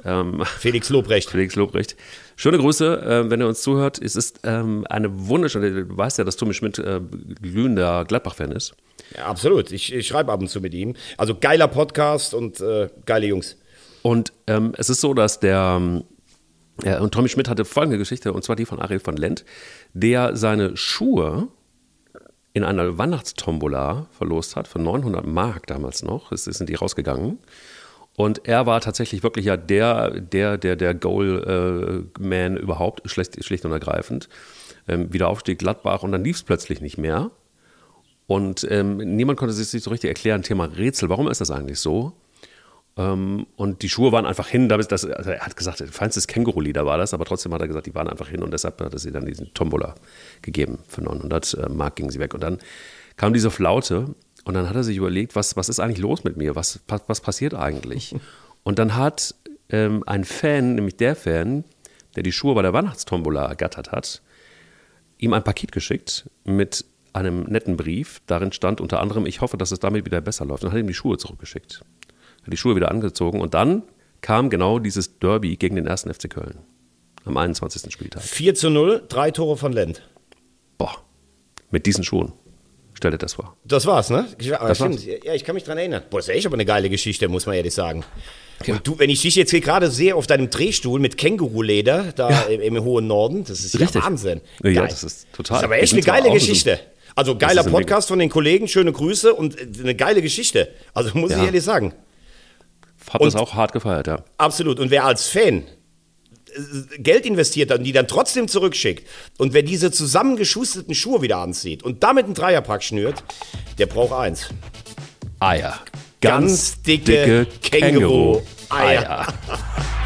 Ähm, Felix Lobrecht. Felix Lobrecht. Schöne Grüße, äh, wenn ihr uns zuhört. Es ist ähm, eine wunderschöne, du weißt ja, dass Tommy Schmidt äh, glühender Gladbach-Fan ist. Ja, absolut. Ich, ich schreibe ab und zu mit ihm. Also geiler Podcast und äh, geile Jungs. Und ähm, es ist so, dass der ja, und Tommy Schmidt hatte folgende Geschichte, und zwar die von Ariel von Lent, der seine Schuhe in einer Weihnachtstombola verlost hat, für 900 Mark damals noch, es sind die rausgegangen. Und er war tatsächlich wirklich ja der, der, der, der Goal-Man überhaupt, schlicht, schlicht und ergreifend. Ähm, wieder Aufstieg Gladbach und dann lief es plötzlich nicht mehr. Und ähm, niemand konnte sich so richtig erklären, Thema Rätsel, warum ist das eigentlich so? Ähm, und die Schuhe waren einfach hin, das, also er hat gesagt, feinstes Känguru-Lieder war das, aber trotzdem hat er gesagt, die waren einfach hin und deshalb hat er sie dann diesen Tombola gegeben. Für 900 äh, Mark gingen sie weg. Und dann kam diese Flaute und dann hat er sich überlegt, was, was ist eigentlich los mit mir? Was, was passiert eigentlich? Und dann hat ähm, ein Fan, nämlich der Fan, der die Schuhe bei der Weihnachtstombola ergattert hat, ihm ein Paket geschickt mit einem netten Brief. Darin stand unter anderem, ich hoffe, dass es damit wieder besser läuft. Und hat ihm die Schuhe zurückgeschickt hat die Schuhe wieder angezogen und dann kam genau dieses Derby gegen den ersten FC Köln am 21. Spieltag. 4 zu 0, drei Tore von Lent. Boah, mit diesen Schuhen. Stell dir das vor. Das war's, ne? Ja, das stimmt. War's. Ja, ich kann mich dran erinnern. Boah, ist ja echt aber eine geile Geschichte, muss man ehrlich sagen. Ja. Und du, wenn ich dich jetzt hier gerade sehe auf deinem Drehstuhl mit Känguruleder da ja. im, im, hohen Norden, das ist Richtig. ja Wahnsinn. Geil. Ja, das ist total. Das ist aber echt eine geile Geschichte. Also geiler Podcast von den Kollegen, schöne Grüße und eine geile Geschichte. Also muss ich ehrlich sagen. Hab und das auch hart gefeiert, ja. Absolut. Und wer als Fan äh, Geld investiert hat und die dann trotzdem zurückschickt und wer diese zusammengeschusterten Schuhe wieder anzieht und damit einen Dreierpack schnürt, der braucht eins. Eier. Ganz, Ganz dicke, dicke Känguru-Eier. Känguru